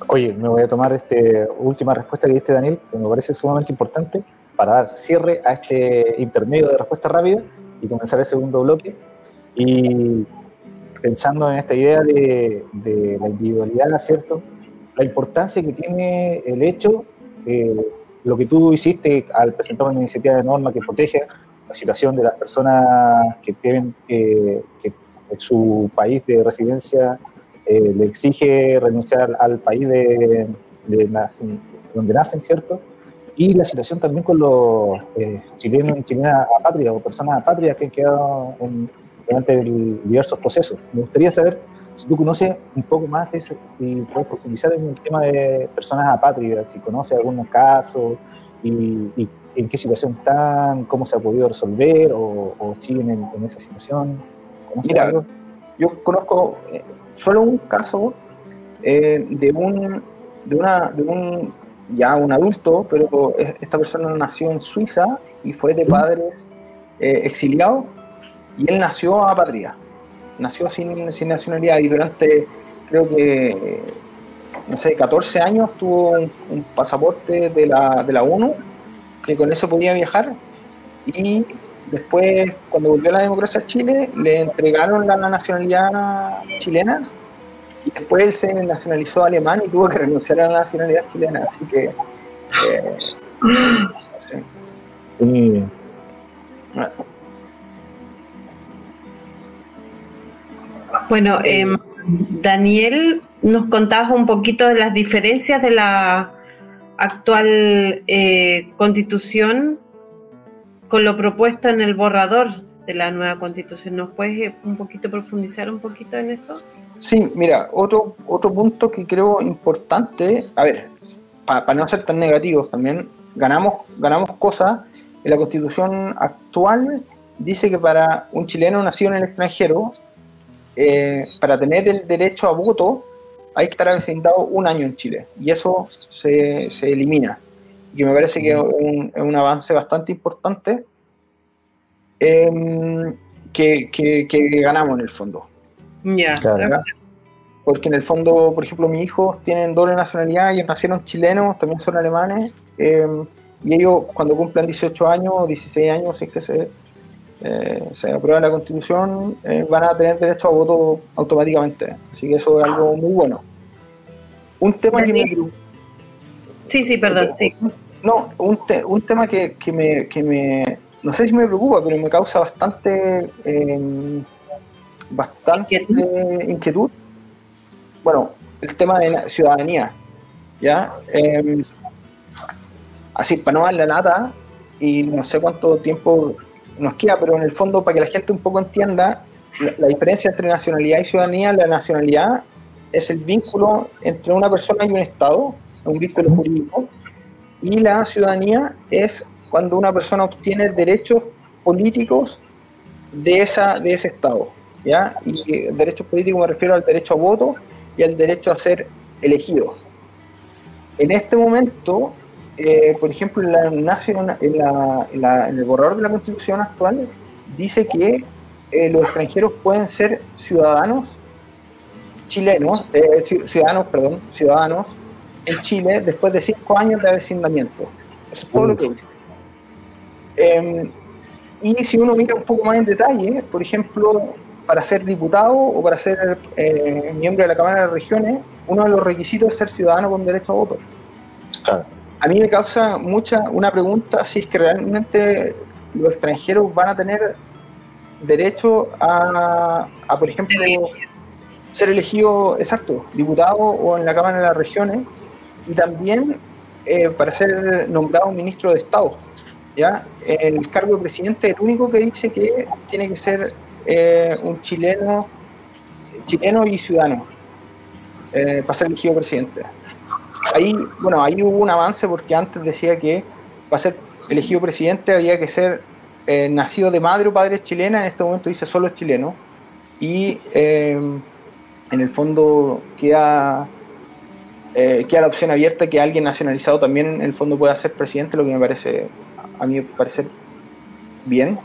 Oye, me voy a tomar esta última respuesta que diste, Daniel, que me parece sumamente importante para dar cierre a este intermedio de respuesta rápida y comenzar el segundo bloque. Y pensando en esta idea de, de la individualidad, ¿cierto? la importancia que tiene el hecho, eh, lo que tú hiciste al presentar una iniciativa de norma que protege la situación de las personas que tienen que su país de residencia eh, le exige renunciar al, país de, donde nacen, ¿cierto? Y la situación también con los eh, chilenos y chilenas apátridas o personas apátridas que han quedado en, durante diversos procesos. Me gustaría saber si tú conoces un poco más de eso y puedes profundizar en el tema de personas apátridas, si conoces algunos casos y, en qué situación están, cómo se ha podido resolver o, siguen en, esa situación. Mira, yo conozco eh, solo un caso eh, de un de una de un ya un adulto, pero esta persona nació en Suiza y fue de padres eh, exiliados y él nació apátrida nació sin, sin nacionalidad y durante, creo que, no sé, 14 años tuvo un, pasaporte de la, de la ONU, que con eso podía viajar. Y después, cuando volvió la democracia a Chile, le entregaron la nacionalidad chilena y después él se nacionalizó alemán y tuvo que renunciar a la nacionalidad chilena. Así que. Eh, (gasps) sí. Bueno, em, Daniel, nos contabas un poquito de las diferencias de la actual eh, constitución con lo propuesto en el borrador de la nueva constitución. ¿Nos puedes eh, un poquito profundizar un poquito en eso? Sí, mira, otro, otro punto que creo importante, a ver, para no ser tan negativos también, ganamos, ganamos cosas. En la constitución actual dice que para un chileno nacido en el extranjero eh, para tener el derecho a voto hay que estar sentado un año en Chile y eso se, se elimina. Y me parece que es un, avance bastante importante em, que, que, que ganamos en el fondo. Ya. ¿ya? Porque en el fondo, por ejemplo, mis hijos tienen doble nacionalidad, ellos nacieron chilenos, también son alemanes, em, y ellos cuando cumplan 18 años o 16 años, si es que se, eh, se aprueba la constitución, eh, van a tener derecho a voto automáticamente. Así que eso es algo muy bueno. Un tema que me Sí, sí, perdón, sí. no, un, te- un tema que, que me, que me, no sé si me preocupa, pero me causa bastante, eh, bastante inquietud. Bueno, el tema de la ciudadanía, ¿ya? Eh, así, para no dar la lata, y no sé cuánto tiempo nos queda, pero en el fondo, para que la gente un poco entienda, la, la diferencia entre nacionalidad y ciudadanía, la nacionalidad es el vínculo entre una persona y un Estado, un vínculo jurídico, y la ciudadanía es cuando una persona obtiene derechos políticos de, esa, de ese Estado. ¿ya? Y derechos políticos me refiero al derecho a voto y al derecho a ser elegido. En este momento, eh, por ejemplo, en, la, en, la- en la- en el borrador de la Constitución actual, dice que eh, los extranjeros pueden ser ciudadanos chilenos, eh, ci- ciudadanos, perdón, ciudadanos en Chile después de cinco años de avecindamiento. Eso es todo lo que dice. Em, y si uno mira un poco más en detalle, por ejemplo, para ser diputado o para ser eh, miembro de la Cámara de Regiones, uno de los requisitos es ser ciudadano con derecho a voto. Claro. A mí me causa mucha una pregunta si es que realmente los extranjeros van a tener derecho a, a, por ejemplo, ser elegido, exacto, diputado o en la Cámara de las Regiones, y también eh, para ser nombrado ministro de Estado. ¿ya? El cargo de presidente es el único que dice que tiene que ser eh, un chileno, chileno y ciudadano eh, para ser elegido presidente. Ahí, bueno, ahí hubo un avance porque antes decía que para ser elegido presidente había que ser eh, nacido de madre o padre chilena, en este momento dice solo chileno, y eh, en el fondo queda, eh, queda la opción abierta que alguien nacionalizado también en el fondo pueda ser presidente, lo que me parece, a mí me parece bien.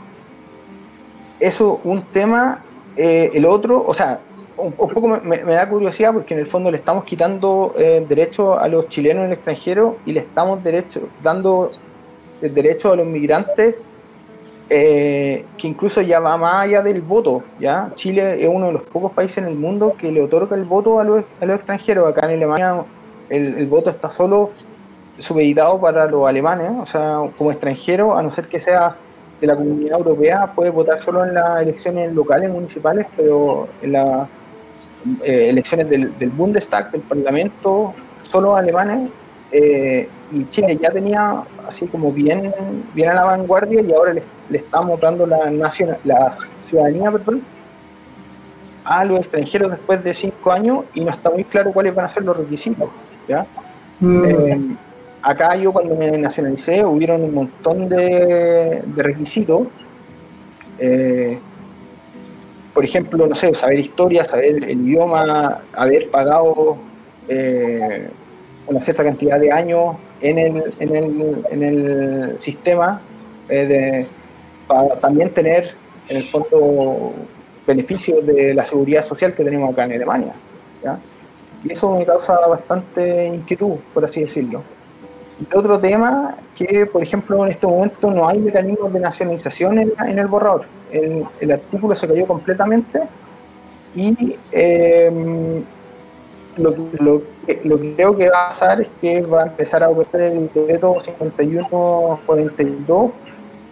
Eso, un tema. Eh, el otro, o sea, un, poco me, me, da curiosidad porque en el fondo le estamos quitando eh, derecho a los chilenos en el extranjero y le estamos derecho, dando el derecho a los migrantes eh, que incluso ya va más allá del voto. ¿ya? Chile es uno de los pocos países en el mundo que le otorga el voto a los, a los extranjeros. Acá en Alemania el, voto está solo supeditado para los alemanes, o sea, como extranjero, a no ser que sea de la comunidad europea, puede votar solo en las elecciones locales, municipales, pero en las eh, elecciones del, del, Bundestag, del Parlamento, solo alemanes. Eh, y Chile ya tenía así como bien, bien a la vanguardia y ahora le, le estamos dando la, nacional, la ciudadanía perdón, a los extranjeros después de cinco años y no está muy claro cuáles van a ser los requisitos. ¿ya? Mm. Eh, acá yo cuando me nacionalicé hubieron un montón de, de requisitos. Eh, por ejemplo, no sé, saber historia, saber el idioma, haber pagado eh, una cierta cantidad de años en el, en el, en el sistema, eh, de, para también tener en el fondo beneficios de la seguridad social que tenemos acá en Alemania. ¿ya? Y eso me causa bastante inquietud, por así decirlo. Y otro tema que, por ejemplo, en este momento no hay mecanismos de nacionalización en, en el borrador. El, el, artículo se cayó completamente y eh, lo, lo, lo, que creo que va a pasar es que va a empezar a operar el decreto 5142,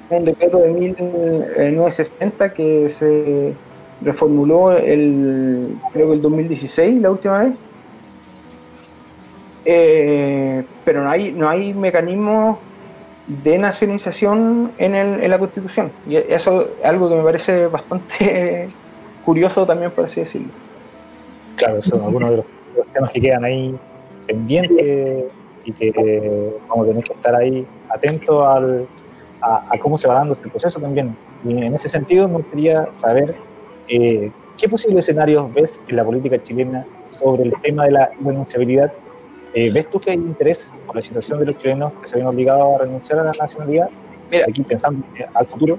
un decreto de 1960 que se reformuló el, creo que el 2016, la última vez. Eh, pero no hay, no hay mecanismo de nacionalización en, el, en, la Constitución. Y eso es algo que me parece bastante (laughs) curioso también, por así decirlo. Claro, son algunos de los, los temas que quedan ahí pendientes y que vamos a tener que estar ahí atentos al, a, a, cómo se va dando este proceso también. Y en ese sentido me gustaría saber eh, qué posibles escenarios ves en la política chilena sobre el tema de la renunciabilidad eh, ¿Ves tú que hay interés por la situación de los chilenos que se ven obligados a renunciar a la nacionalidad? Mira, aquí pensando al futuro.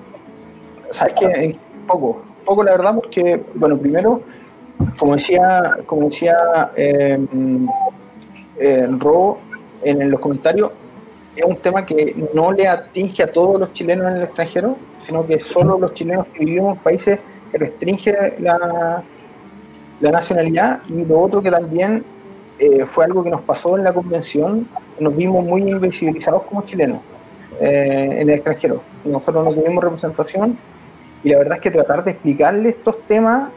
sabes que poco, poco la verdad, porque, bueno, primero, como decía, como decía eh, eh, Robo en los comentarios, es un tema que no le atinge a todos los chilenos en el extranjero, sino que solo los chilenos que vivimos en países que restringen la, la nacionalidad y lo otro que también eh, fue algo que nos pasó en la convención, nos vimos muy invisibilizados como chilenos eh, en el extranjero. Nosotros no tuvimos representación y la verdad es que tratar de explicarle estos temas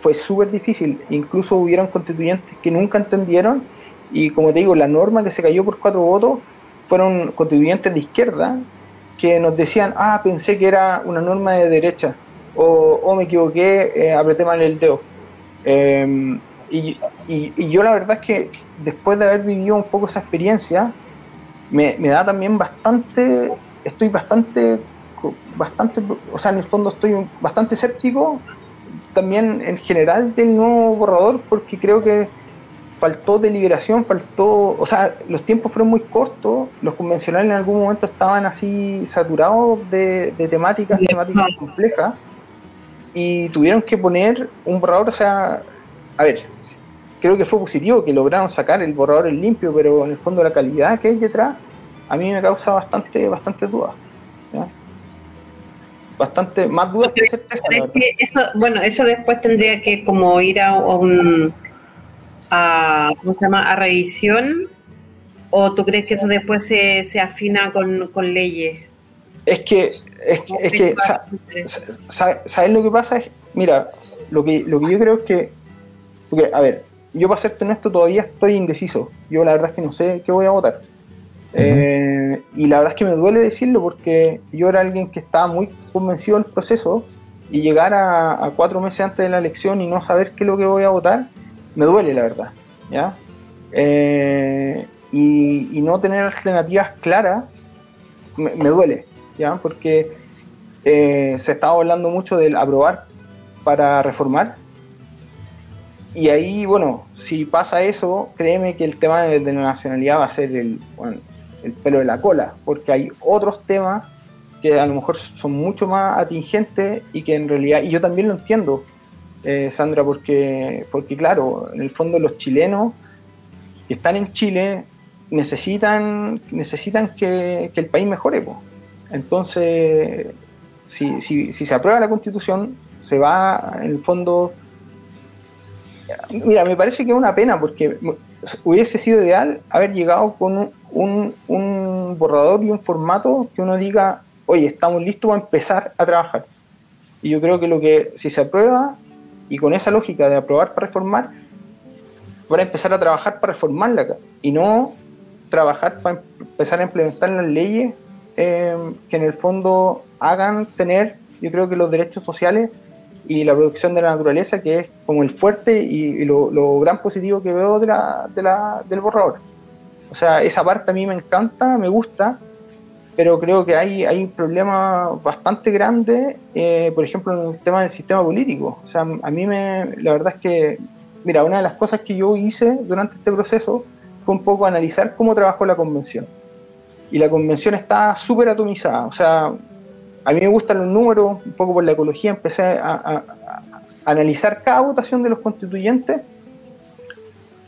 fue súper difícil. Incluso hubieron constituyentes que nunca entendieron y como te digo, la norma que se cayó por cuatro votos fueron constituyentes de izquierda que nos decían, ah, pensé que era una norma de derecha o, oh, me equivoqué, eh, apreté mal el dedo. Em, y, yo la verdad es que después de haber vivido un poco esa experiencia, me, da también bastante, estoy bastante, bastante, o sea, en el fondo estoy bastante escéptico también en general del nuevo borrador porque creo que faltó deliberación, faltó, o sea, los tiempos fueron muy cortos, los convencionales en algún momento estaban así saturados de, temáticas, temáticas complejas, y tuvieron que poner un borrador, o sea, a ver, creo que fue positivo que lograron sacar el borrador en limpio, pero en el fondo la calidad que hay detrás a mí me causa bastante, bastante dudas. Bastante, más dudas que certeza. bueno, eso después tendría que como ir a un a, ¿cómo se llama? a revisión o tú crees que eso después se, se afina con, con, leyes? Es que, es, es que ¿sabes lo que pasa? Es, mira, lo que, lo que yo creo es que, porque, a ver, yo para serte honesto todavía estoy indeciso. Yo la verdad es que no sé qué voy a votar. Eh, y la verdad es que me duele decirlo porque yo era alguien que estaba muy convencido del proceso y llegar a, a, cuatro meses antes de la elección y no saber qué es lo que voy a votar, me duele la verdad, ¿ya? Eh, y, no tener alternativas claras me, duele, ¿ya? Porque eh, se estaba hablando mucho del aprobar para reformar. Y ahí, bueno, si pasa eso, créeme que el tema de, la nacionalidad va a ser el, el pelo de la cola, porque hay otros temas que a lo mejor son mucho más atingentes y que en realidad, y yo también lo entiendo, eh, Sandra, porque, porque claro, en el fondo los chilenos que están en Chile necesitan, necesitan que, el país mejore. Entonces, si, si, se aprueba la constitución, se va en el fondo... Mira, me parece que es una pena porque hubiese sido ideal haber llegado con un, un borrador y un formato que uno diga, oye, estamos listos para empezar a trabajar. Y yo creo que lo que, si se aprueba, y con esa lógica de aprobar para reformar, van a empezar a trabajar para reformarla y no trabajar para empezar a implementar las leyes eh, que en el fondo hagan tener, yo creo que los derechos sociales y la protección de la naturaleza, que es como el fuerte y, lo, gran positivo que veo de la, de la, del borrador. O sea, esa parte a mí me encanta, me gusta, pero creo que hay, hay un problema bastante grande, eh, por ejemplo, en el tema del sistema político. O sea, a mí me, la verdad es que, mira, una de las cosas que yo hice durante este proceso fue un poco analizar cómo trabajó la convención. Y la convención está súper atomizada. O sea, a mí me gustan los números, un poco por la ecología, empecé a, analizar cada votación de los constituyentes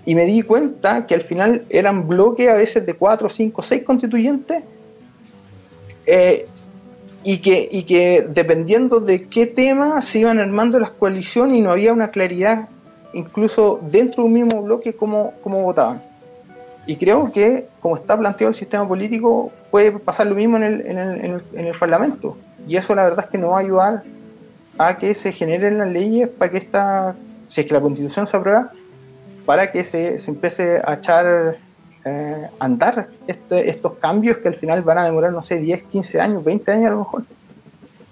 y me di cuenta que al final eran bloques a veces de cuatro, cinco, seis constituyentes eh, y, que, y que dependiendo de qué tema se iban armando las coaliciones y no había una claridad incluso dentro de un mismo bloque cómo, cómo votaban. Y creo que, como está planteado el sistema político, puede pasar lo mismo en el, en el, en el, Parlamento. Y eso la verdad es que no va a ayudar a que se generen las leyes para que esta, si es que la constitución se aprueba, para que se, se empiece a echar eh, andar este, estos cambios que al final van a demorar, no sé, 10, 15 años, 20 años a lo mejor.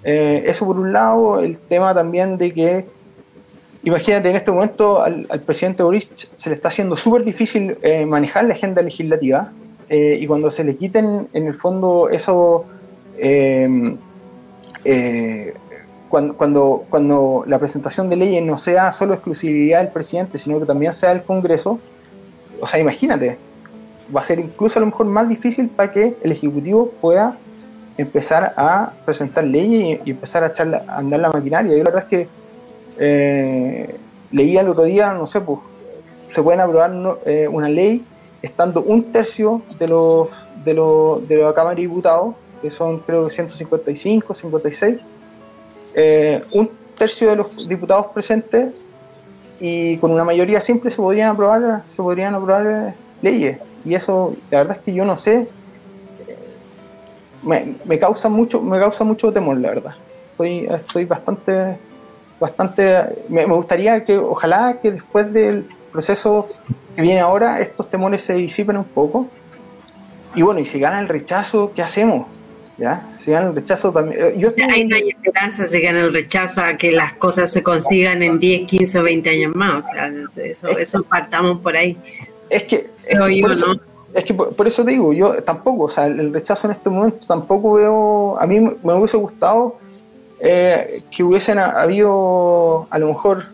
Eh, eso por un lado, el tema también de que, imagínate, en este momento al, presidente Boris se le está haciendo súper difícil eh, manejar la agenda legislativa y cuando se le quiten en el fondo eso, cuando, cuando, cuando la presentación de leyes no sea solo exclusividad del presidente, sino que también sea del Congreso, o sea, imagínate, va a ser incluso a lo mejor más difícil para que el Ejecutivo pueda empezar a presentar leyes y, empezar a echar a andar la maquinaria. Yo la verdad es que eh, leía el otro día, no sé, pues se pueden aprobar eh, una ley estando un tercio de los de, los, de la Cámara de Diputados, que son creo que 155, 56, eh, un tercio de los diputados presentes y con una mayoría simple se podrían aprobar, se podrían aprobar leyes. Y eso, la verdad es que yo no sé, me, me causa mucho, me causa mucho temor, la verdad. Estoy, estoy bastante, bastante, me, me gustaría que, ojalá que después del proceso que viene ahora, estos temores se disipen un poco. Y bueno, y si gana el rechazo, ¿qué hacemos? ¿Ya? Si gana el rechazo también. Eh, yo Ahí no hay esperanza si gana el rechazo a que las cosas se consigan en 10, 15 o 20 años más. O sea, eso, eso partamos por ahí. Es que, es que, por, eso, te digo, yo tampoco, o sea, el rechazo en este momento tampoco veo. A mí me hubiese gustado eh, que hubiesen habido, a lo mejor,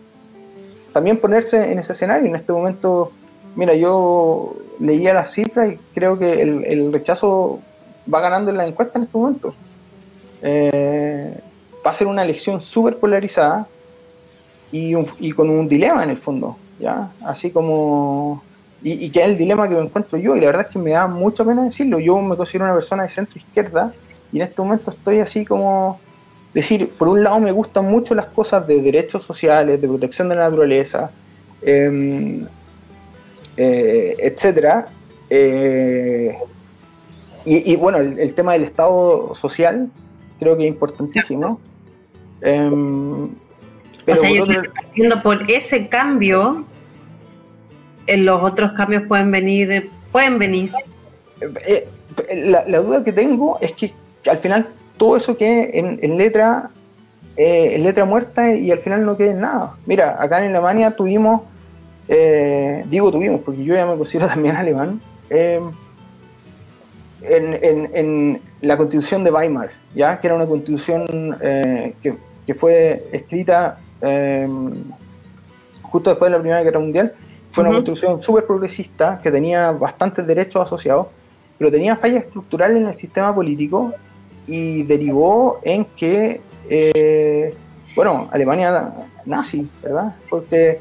también ponerse en ese escenario. En este momento, mira, yo leía las cifras y creo que el, rechazo va ganando en la encuesta en este momento. Eh, va a ser una elección súper polarizada y, y, con un dilema en el fondo, ¿ya? Así como y, que es el dilema que me encuentro yo, y la verdad es que me da mucha pena decirlo. Yo me considero una persona de centro izquierda y en este momento estoy así como decir, por un lado me gustan mucho las cosas de derechos sociales, de protección de la naturaleza, em, eh, etcétera. Eh, y, bueno, el, tema del Estado social creo que es importantísimo. Em, pero o sea, yo por ese cambio en los otros cambios pueden venir, pueden venir. Eh, la, duda que tengo es que, al final todo eso quede en, letra eh, en letra muerta y al final no quede nada. Mira, acá en Alemania tuvimos, eh, digo tuvimos porque yo ya me considero (laughs) también alemán, en, en, la constitución de Weimar, ¿ya? que era una constitución que, que, fue escrita justo después de la Primera Guerra Mundial fue una construcción súper progresista que tenía bastantes derechos asociados, pero tenía fallas estructurales en el sistema político y derivó en que, eh, bueno, Alemania nazi, ¿verdad? Porque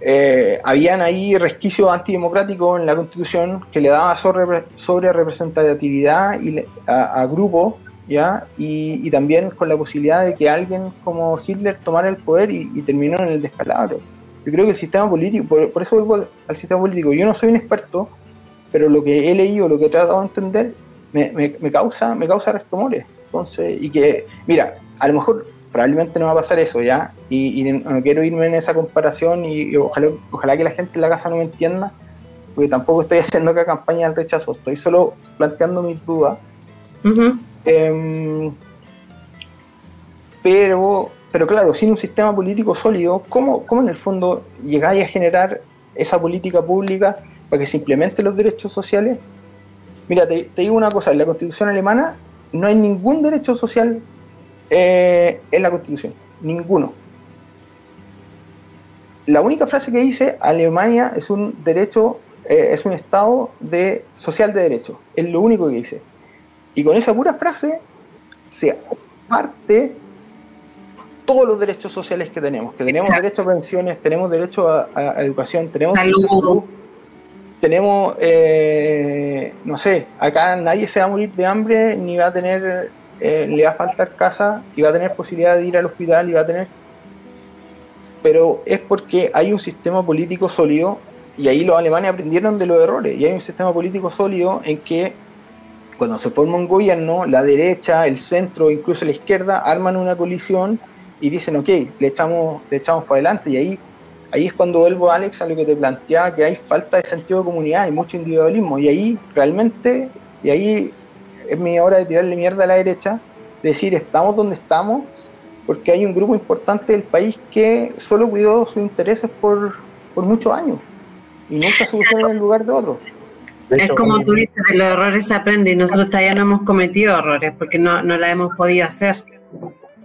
eh, habían ahí resquicios antidemocráticos en la constitución que le daba sobre, sobre representatividad y a, grupos, ¿ya? Y, también con la posibilidad de que alguien como Hitler tomara el poder y, y terminó en el descalabro. Yo creo que el sistema político, por, eso vuelvo al, sistema político, yo no soy un experto, pero lo que he leído, lo que he tratado de entender, me, causa, me causa restomores. Entonces, y que, mira, a lo mejor probablemente no va a pasar eso ya, y, no quiero irme en esa comparación y, ojalá, ojalá que la gente en la casa no me entienda, porque tampoco estoy (laughs) haciendo acá campaña del rechazo, estoy solo planteando mis dudas. Em, pero pero claro, sin un sistema político sólido, ¿cómo, cómo en el fondo llegáis a generar esa política pública para que se implementen los derechos sociales? Mira, te, digo una cosa, en la constitución alemana no hay ningún derecho social eh, en la constitución, ninguno. La única frase que dice Alemania es un derecho, eh, es un estado de, social de derecho, es lo único que dice. Y con esa pura frase se parte todos los derechos sociales que tenemos, que tenemos derecho a pensiones, tenemos derecho a, educación, tenemos derecho a salud, tenemos, eh, no sé, acá nadie se va a morir de hambre, ni va a tener, eh, le va a faltar casa, y va a tener posibilidad de ir al hospital, y va a tener... Pero es porque hay un sistema político sólido, y ahí los alemanes aprendieron de los errores, y hay un sistema político sólido en que cuando se forma un gobierno, la derecha, el centro, incluso la izquierda, arman una colisión y dicen, ok, le echamos, le echamos para adelante. Y ahí, ahí es cuando vuelvo, Alex, a lo que te planteaba, que hay falta de sentido de comunidad y mucho individualismo. Y ahí realmente, y ahí es mi hora de tirarle mierda a la derecha, decir, estamos donde estamos, porque hay un grupo importante del país que solo cuidó sus intereses por, por muchos años y nunca se pusieron en el lugar de otros. es como tú dices, de los errores se aprende y nosotros todavía no hemos cometido errores porque no, no la hemos podido hacer.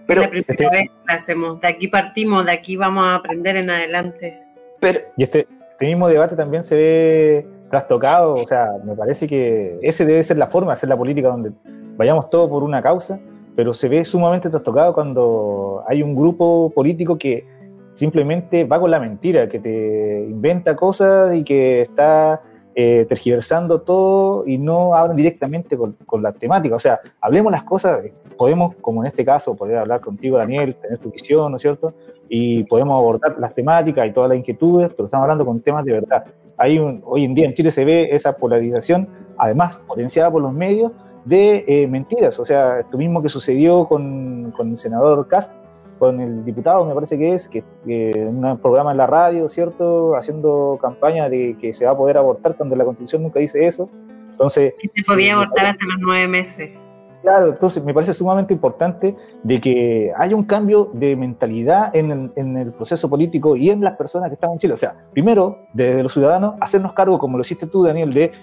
Pero, la primera este vez la hacemos, de aquí partimos, de aquí vamos a aprender en adelante. Pero, y este, este mismo debate también se ve trastocado, o sea, me parece que ese debe ser la forma de hacer la política donde vayamos todos por una causa, pero se ve sumamente trastocado cuando hay un grupo político que simplemente va con la mentira, que te inventa cosas y que está eh, tergiversando todo y no hablan directamente con, con, la temática. O sea, hablemos las cosas, podemos, como en este caso, poder hablar contigo, Daniel, tener tu visión, ¿no es cierto? Y podemos abordar las temáticas y todas las inquietudes, pero estamos hablando con temas de verdad. Hay un, hoy en día en Chile se ve esa polarización, además potenciada por los medios, de eh, mentiras. O sea, esto mismo que sucedió con, con el senador Cast, con el diputado, me parece que es, que, en un programa en la radio, ¿cierto? Haciendo campaña de que se va a poder abortar cuando la Constitución nunca dice eso. Entonces... Se podía eh, abortar hasta los nueve meses. Claro, entonces me parece sumamente importante de que haya un cambio de mentalidad en el, en el, proceso político y en las personas que están en Chile. O sea, primero, desde los ciudadanos, hacernos cargo, como lo hiciste tú, Daniel, de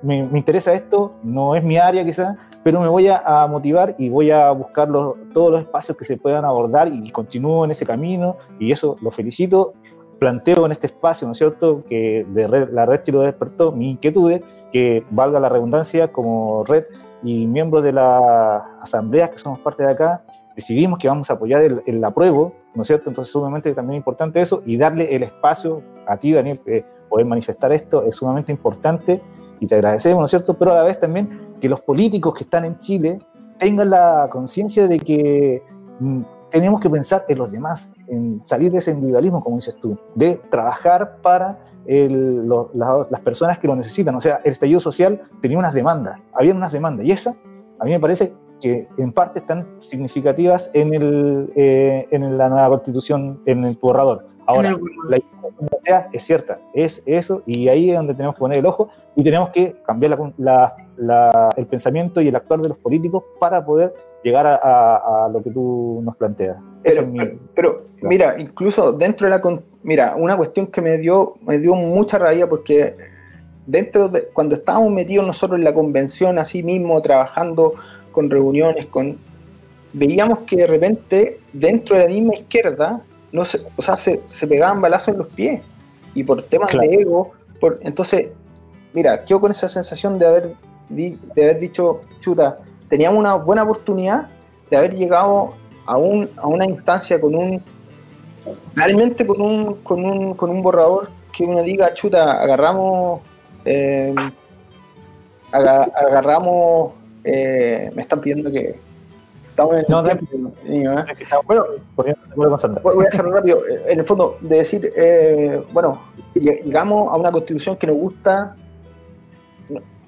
me, me interesa esto, no es mi área quizás, pero me voy a, motivar y voy a buscar todos los espacios que se puedan abordar y, continúo en ese camino y eso lo felicito. Planteo en este espacio, ¿no es cierto?, que de la red Chile despertó mi inquietud, que valga la redundancia como red y miembros de la asamblea que somos parte de acá, decidimos que vamos a apoyar el, el apruebo, ¿no es cierto? Entonces, sumamente también importante eso y darle el espacio a ti, Daniel, que poder manifestar esto es sumamente importante y te agradecemos, ¿no es cierto? Pero a la vez también que los políticos que están en Chile tengan la conciencia de que mm, tenemos que pensar en los demás, en salir de ese individualismo, como dices tú, de trabajar para las personas que lo necesitan. O sea, el estallido social tenía unas demandas, había unas demandas, y esas a mí me parece que en parte están significativas en, el, eh, en la nueva constitución, en el borrador. Ahora, la idea es cierta, es eso, y ahí es donde tenemos que poner el ojo y tenemos que cambiar el pensamiento y el actuar de los políticos para poder llegar a, lo que tú nos planteas. Pero, mira, incluso dentro de la... Mira, una cuestión que me dio, me dio mucha rabia porque dentro de... Cuando estábamos metidos nosotros en la convención, así mismo, trabajando con reuniones, con veíamos que de repente dentro de la misma izquierda no se, o sea, se, pegaban balazos en los pies y por temas de ego, por, entonces mira, quedo con esa sensación de haber, de haber dicho, chuta, teníamos una buena oportunidad de haber llegado a, un, a una instancia con un, realmente con un, con un, con un borrador que uno diga, chuta, agarramos, eh, agarramos, eh, me están pidiendo que estamos en el no, tiempo, ¿eh? Bueno, voy a hacerlo rápido. En el fondo, de decir, bueno, llegamos a una constitución que nos gusta,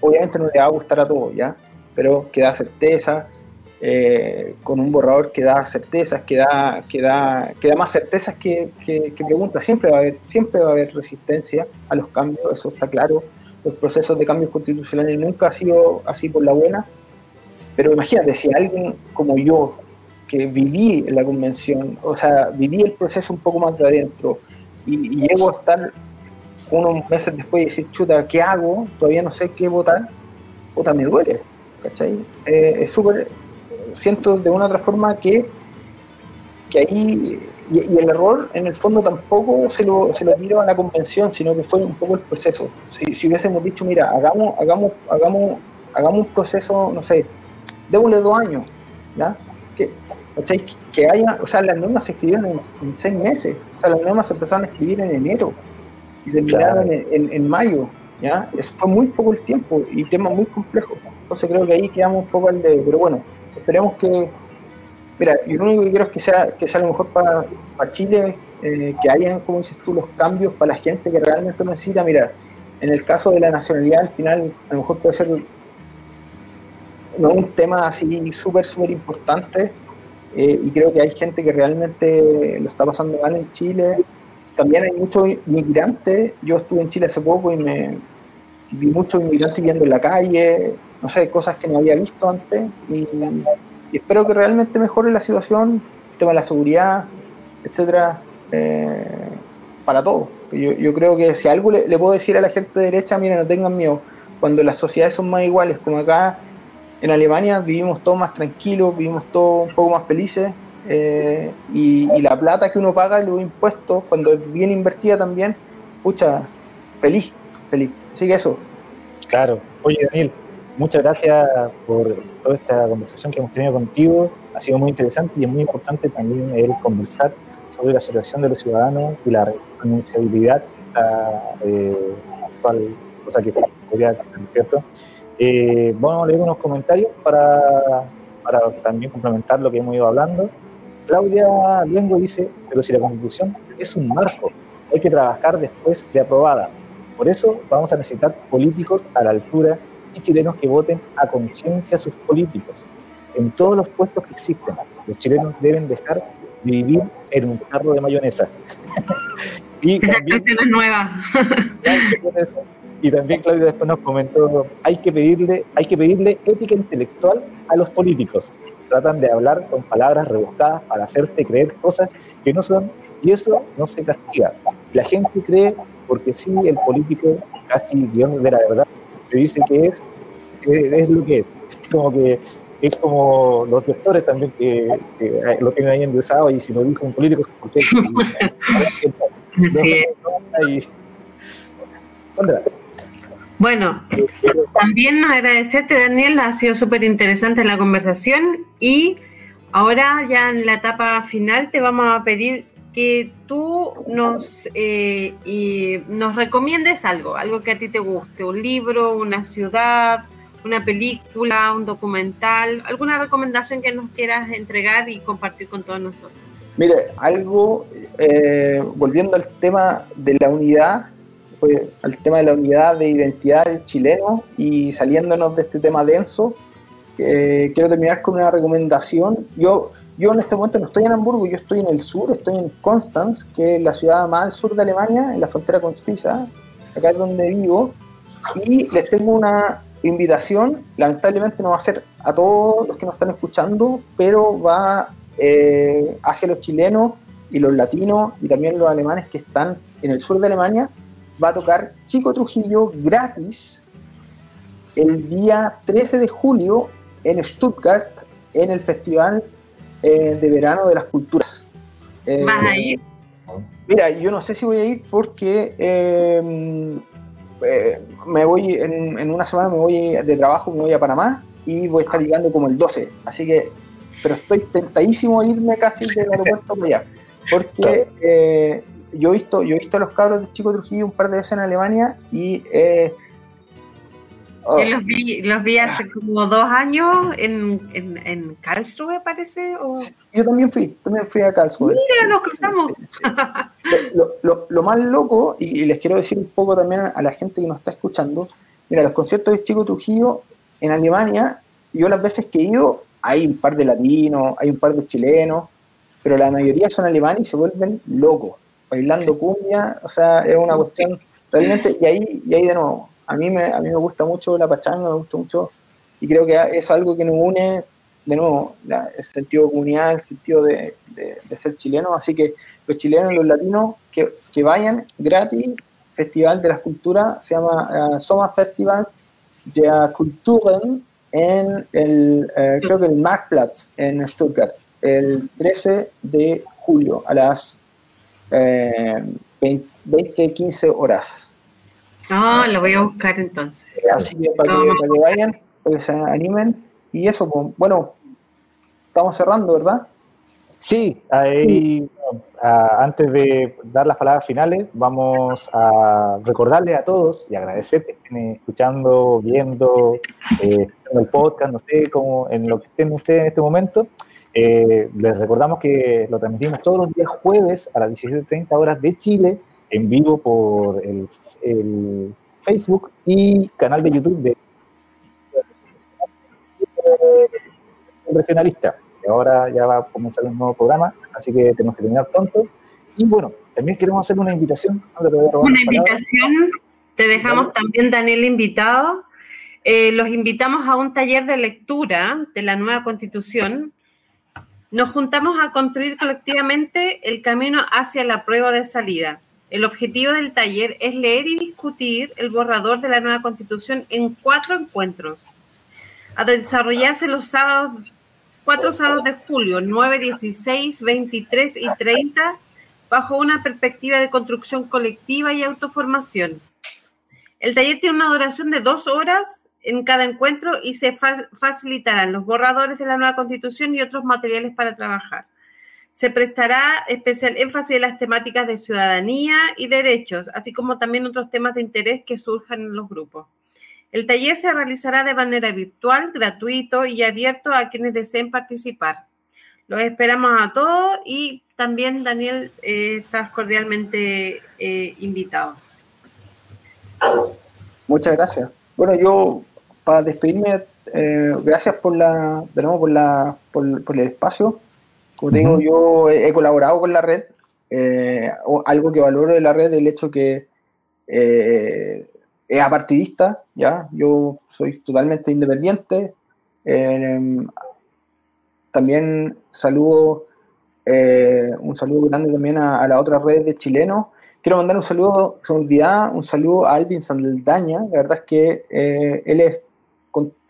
obviamente no le va a gustar a todos, ¿ya? Pero que da certeza, eh, con un borrador que da certezas, que da, que da, que da más certezas que, que, preguntas. Siempre va, a haber, siempre va a haber resistencia a los cambios, eso está claro. Los procesos de cambios constitucionales nunca ha sido así por la buena. Pero imagínate, si alguien como yo, que viví la convención, o sea, viví el proceso un poco más de adentro y, y llego a estar unos meses después y decir, chuta, ¿qué hago? Todavía no sé qué votar, puta, me duele, ¿cachai? Eh, es súper, siento de una u otra forma que, que ahí, y, el error en el fondo tampoco se lo, se lo tiro a la convención, sino que fue un poco el proceso. Si, si hubiésemos dicho, mira, hagamos, hagamos, hagamos, hagamos un proceso, no sé, démosle dos años, ¿ya? Que, que haya, o sea, las normas se escribieron en, en seis meses, o sea, las normas se empezaron a escribir en enero y terminaron en, mayo. ¿Ya? Eso fue muy poco el tiempo y tema muy complejo. Entonces creo que ahí quedamos un poco al de. Pero bueno, esperemos que. Mira, yo lo único que quiero es que sea, que sea lo mejor para, para Chile, eh, que hayan, como dices tú, los cambios para la gente que realmente necesita. Mira, en el caso de la nacionalidad, al final, a lo mejor puede ser no un tema así súper, súper importante. Eh, y creo que hay gente que realmente lo está pasando mal en Chile también hay muchos inmigrantes. Yo estuve en Chile hace poco y me vi muchos inmigrantes viendo en la calle, no sé, cosas que no había visto antes. Y, espero que realmente mejore la situación, el tema de la seguridad, etcétera, eh, para todos. Yo, yo, creo que si algo le, puedo decir a la gente de derecha, mira, no tengan miedo. Cuando las sociedades son más iguales, como acá en Alemania, vivimos todos más tranquilos, vivimos todos un poco más felices eh, y, la plata que uno paga y los impuestos, cuando es bien invertida también, pucha, feliz, feliz. Así que eso. Claro. Oye, Daniel, muchas gracias por toda esta conversación que hemos tenido contigo. Ha sido muy interesante y es muy importante también el conversar sobre la situación de los ciudadanos y la responsabilidad eh, actual, cosa que podría ¿cierto? Eh, vamos a leer unos comentarios para, para también complementar lo que hemos ido hablando. Claudia Luengo dice, pero si la Constitución es un marco, hay que trabajar después de aprobada. Por eso vamos a necesitar políticos a la altura y chilenos que voten a conciencia a sus políticos. En todos los puestos que existen, los chilenos deben dejar de vivir en un carro de mayonesa. (laughs) y Esa también, es nueva. (laughs) y también Claudia después nos comentó, hay que pedirle, hay que pedirle ética intelectual a los políticos. Tratan de hablar con palabras rebuscadas para hacerte creer cosas que no son, y eso no se castiga. La gente cree porque sí, el político, casi Dios de la verdad, te dice que es, es lo que es. Como que es como los doctores también que, lo tienen ahí endosado y si lo dice un político, ¿por qué? (laughs) Bueno, también agradecerte, Daniel, ha sido súper interesante la conversación y ahora ya en la etapa final te vamos a pedir que tú nos, eh, y nos recomiendes algo, algo que a ti te guste, un libro, una ciudad, una película, un documental, alguna recomendación que nos quieras entregar y compartir con todos nosotros. Mire, algo, eh, volviendo al tema de la unidad, al tema de la unidad de identidad del chileno y saliéndonos de este tema denso, quiero terminar con una recomendación. Yo yo en este momento no estoy en Hamburgo, yo estoy en el sur, estoy en Constanz, que es la ciudad más al sur de Alemania, en la frontera con Suiza, acá es donde vivo, y les tengo una invitación, lamentablemente no va a ser a todos los que nos están escuchando, pero va eh, hacia los chilenos y los latinos y también los alemanes que están en el sur de Alemania, va a tocar Chico Trujillo gratis el día 13 de julio en Stuttgart en el festival eh, de verano de las culturas. Eh, ¿Vas a ir? Mira, yo no sé si voy a ir porque eh, me voy en, una semana me voy de trabajo, me voy a Panamá y voy a estar llegando como el 12. Así que, pero estoy tentadísimo a irme casi del (laughs) aeropuerto para allá. Porque yo, he visto, yo he visto a los cabros de Chico Trujillo un par de veces en Alemania y Oh. los, vi, los vi hace como dos años en, en, en Karlsruhe, parece. O... yo también fui, también fui a Karlsruhe. Mira, nos cruzamos. Lo, lo, lo, más loco, y, les quiero decir un poco también a, la gente que nos está escuchando, mira, los conciertos de Chico Trujillo en Alemania, yo las veces que he ido, hay un par de latinos, hay un par de chilenos, pero la mayoría son alemanes y se vuelven locos, bailando cumbia, o sea, es una cuestión realmente, y ahí, y ahí de nuevo, a mí, me, a mí me gusta mucho la pachanga, me gusta mucho, y creo que es algo que nos une, de nuevo, el sentido comunidad, el sentido de, ser chileno, así que los chilenos y los latinos que, que vayan gratis, Festival de las Culturas, se llama uh, Sommer Festival der Kulturen en el, eh, creo que el Marktplatz en Stuttgart, el 13 de julio a las eh, 20, 15 horas. No, lo voy a buscar entonces. Así que para, que, vayan, para que se animen. Y eso, pues, bueno, estamos cerrando, ¿verdad? Sí, ahí, antes de dar las palabras finales, vamos a recordarles a todos y agradecer que estén escuchando, viendo, eh, el podcast, no sé, cómo, en lo que estén ustedes en este momento. Eh, les recordamos que lo transmitimos todos los días jueves a las 17.30 horas de Chile, en vivo por el el Facebook y canal de YouTube de regionalista. Ahora ya va a comenzar un nuevo programa, así que tenemos que terminar pronto. Y bueno, también queremos hacer una invitación. una invitación, te dejamos también, Daniel, invitado. Eh, los invitamos a un taller de lectura de la nueva constitución. Nos juntamos a construir colectivamente el camino hacia la prueba de salida. El objetivo del taller es leer y discutir el borrador de la nueva constitución en cuatro encuentros, a desarrollarse los sábados, cuatro sábados de julio, 9, 16, 23 y 30, bajo una perspectiva de construcción colectiva y autoformación. El taller tiene una duración de dos horas en cada encuentro y se facilitarán los borradores de la nueva constitución y otros materiales para trabajar. Se prestará especial énfasis en las temáticas de ciudadanía y derechos, así como también otros temas de interés que surjan en los grupos. El taller se realizará de manera virtual, gratuito y abierto a quienes deseen participar. Los esperamos a todos y también, Daniel, eh, estás cordialmente eh, invitado. Muchas gracias. Bueno, yo para despedirme, eh, gracias por la, de por la, por, el espacio. Como te digo, yo he, colaborado con la red. algo que valoro de la red es el hecho que es apartidista, ¿ya? Yo soy totalmente independiente. Em, también saludo, eh, un saludo grande también a, la otra red de chilenos. Quiero mandar un saludo, se un saludo a Alvin Sandeldaña. La verdad es que eh, él es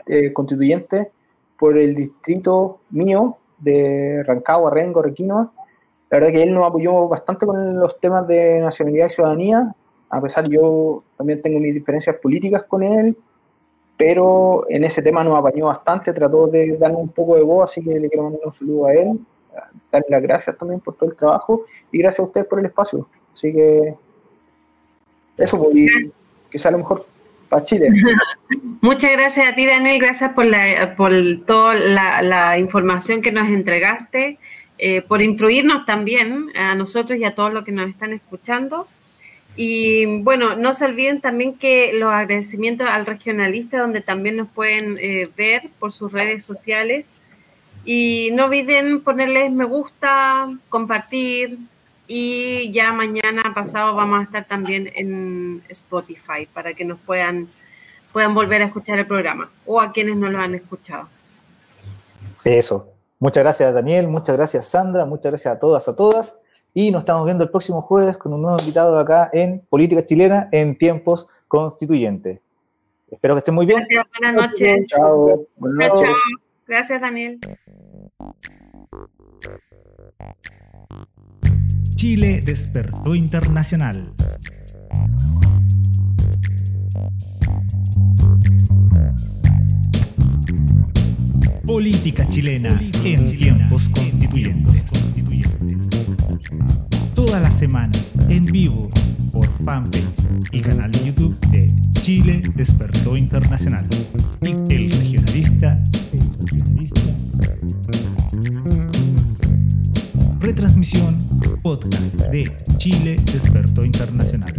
eh, constituyente por el distrito mío de Rancagua, Rengo, Requinoa. La verdad que él nos apoyó bastante con los temas de nacionalidad y ciudadanía a pesar yo también tengo mis diferencias políticas con él, pero en ese tema nos apañó bastante, trató de darnos un poco de voz, así que le quiero mandar un saludo a él, darle las gracias también por todo el trabajo y gracias a ustedes por el espacio. Así que eso, pues, quizá a lo mejor (laughs) Muchas gracias a ti, Daniel, gracias por, la, toda la, información que nos entregaste, eh, por instruirnos también a nosotros y a todos los que nos están escuchando. Y bueno, no se olviden también que los agradecimientos al regionalista, donde también nos pueden eh, ver por sus redes sociales. Y no olviden ponerles me gusta, compartir. Y ya mañana pasado vamos a estar también en Spotify para que nos puedan, puedan volver a escuchar el programa o a quienes no lo han escuchado. Eso. Muchas gracias, Daniel. Muchas gracias, Sandra. Muchas gracias a todas, a todas. Y nos estamos viendo el próximo jueves con un nuevo invitado acá en Política Chilena en Tiempos Constituyentes. Espero que estén muy bien. Gracias, buenas noches. Chao. Chao, Gracias, Daniel. Chile despertó internacional. Política chilena en tiempos constituyentes todas las semanas en vivo por fanpage y canal de YouTube de Chile Despertó Internacional. Y el regionalista, el regionalista. Retransmisión podcast de Chile Despertó Internacional.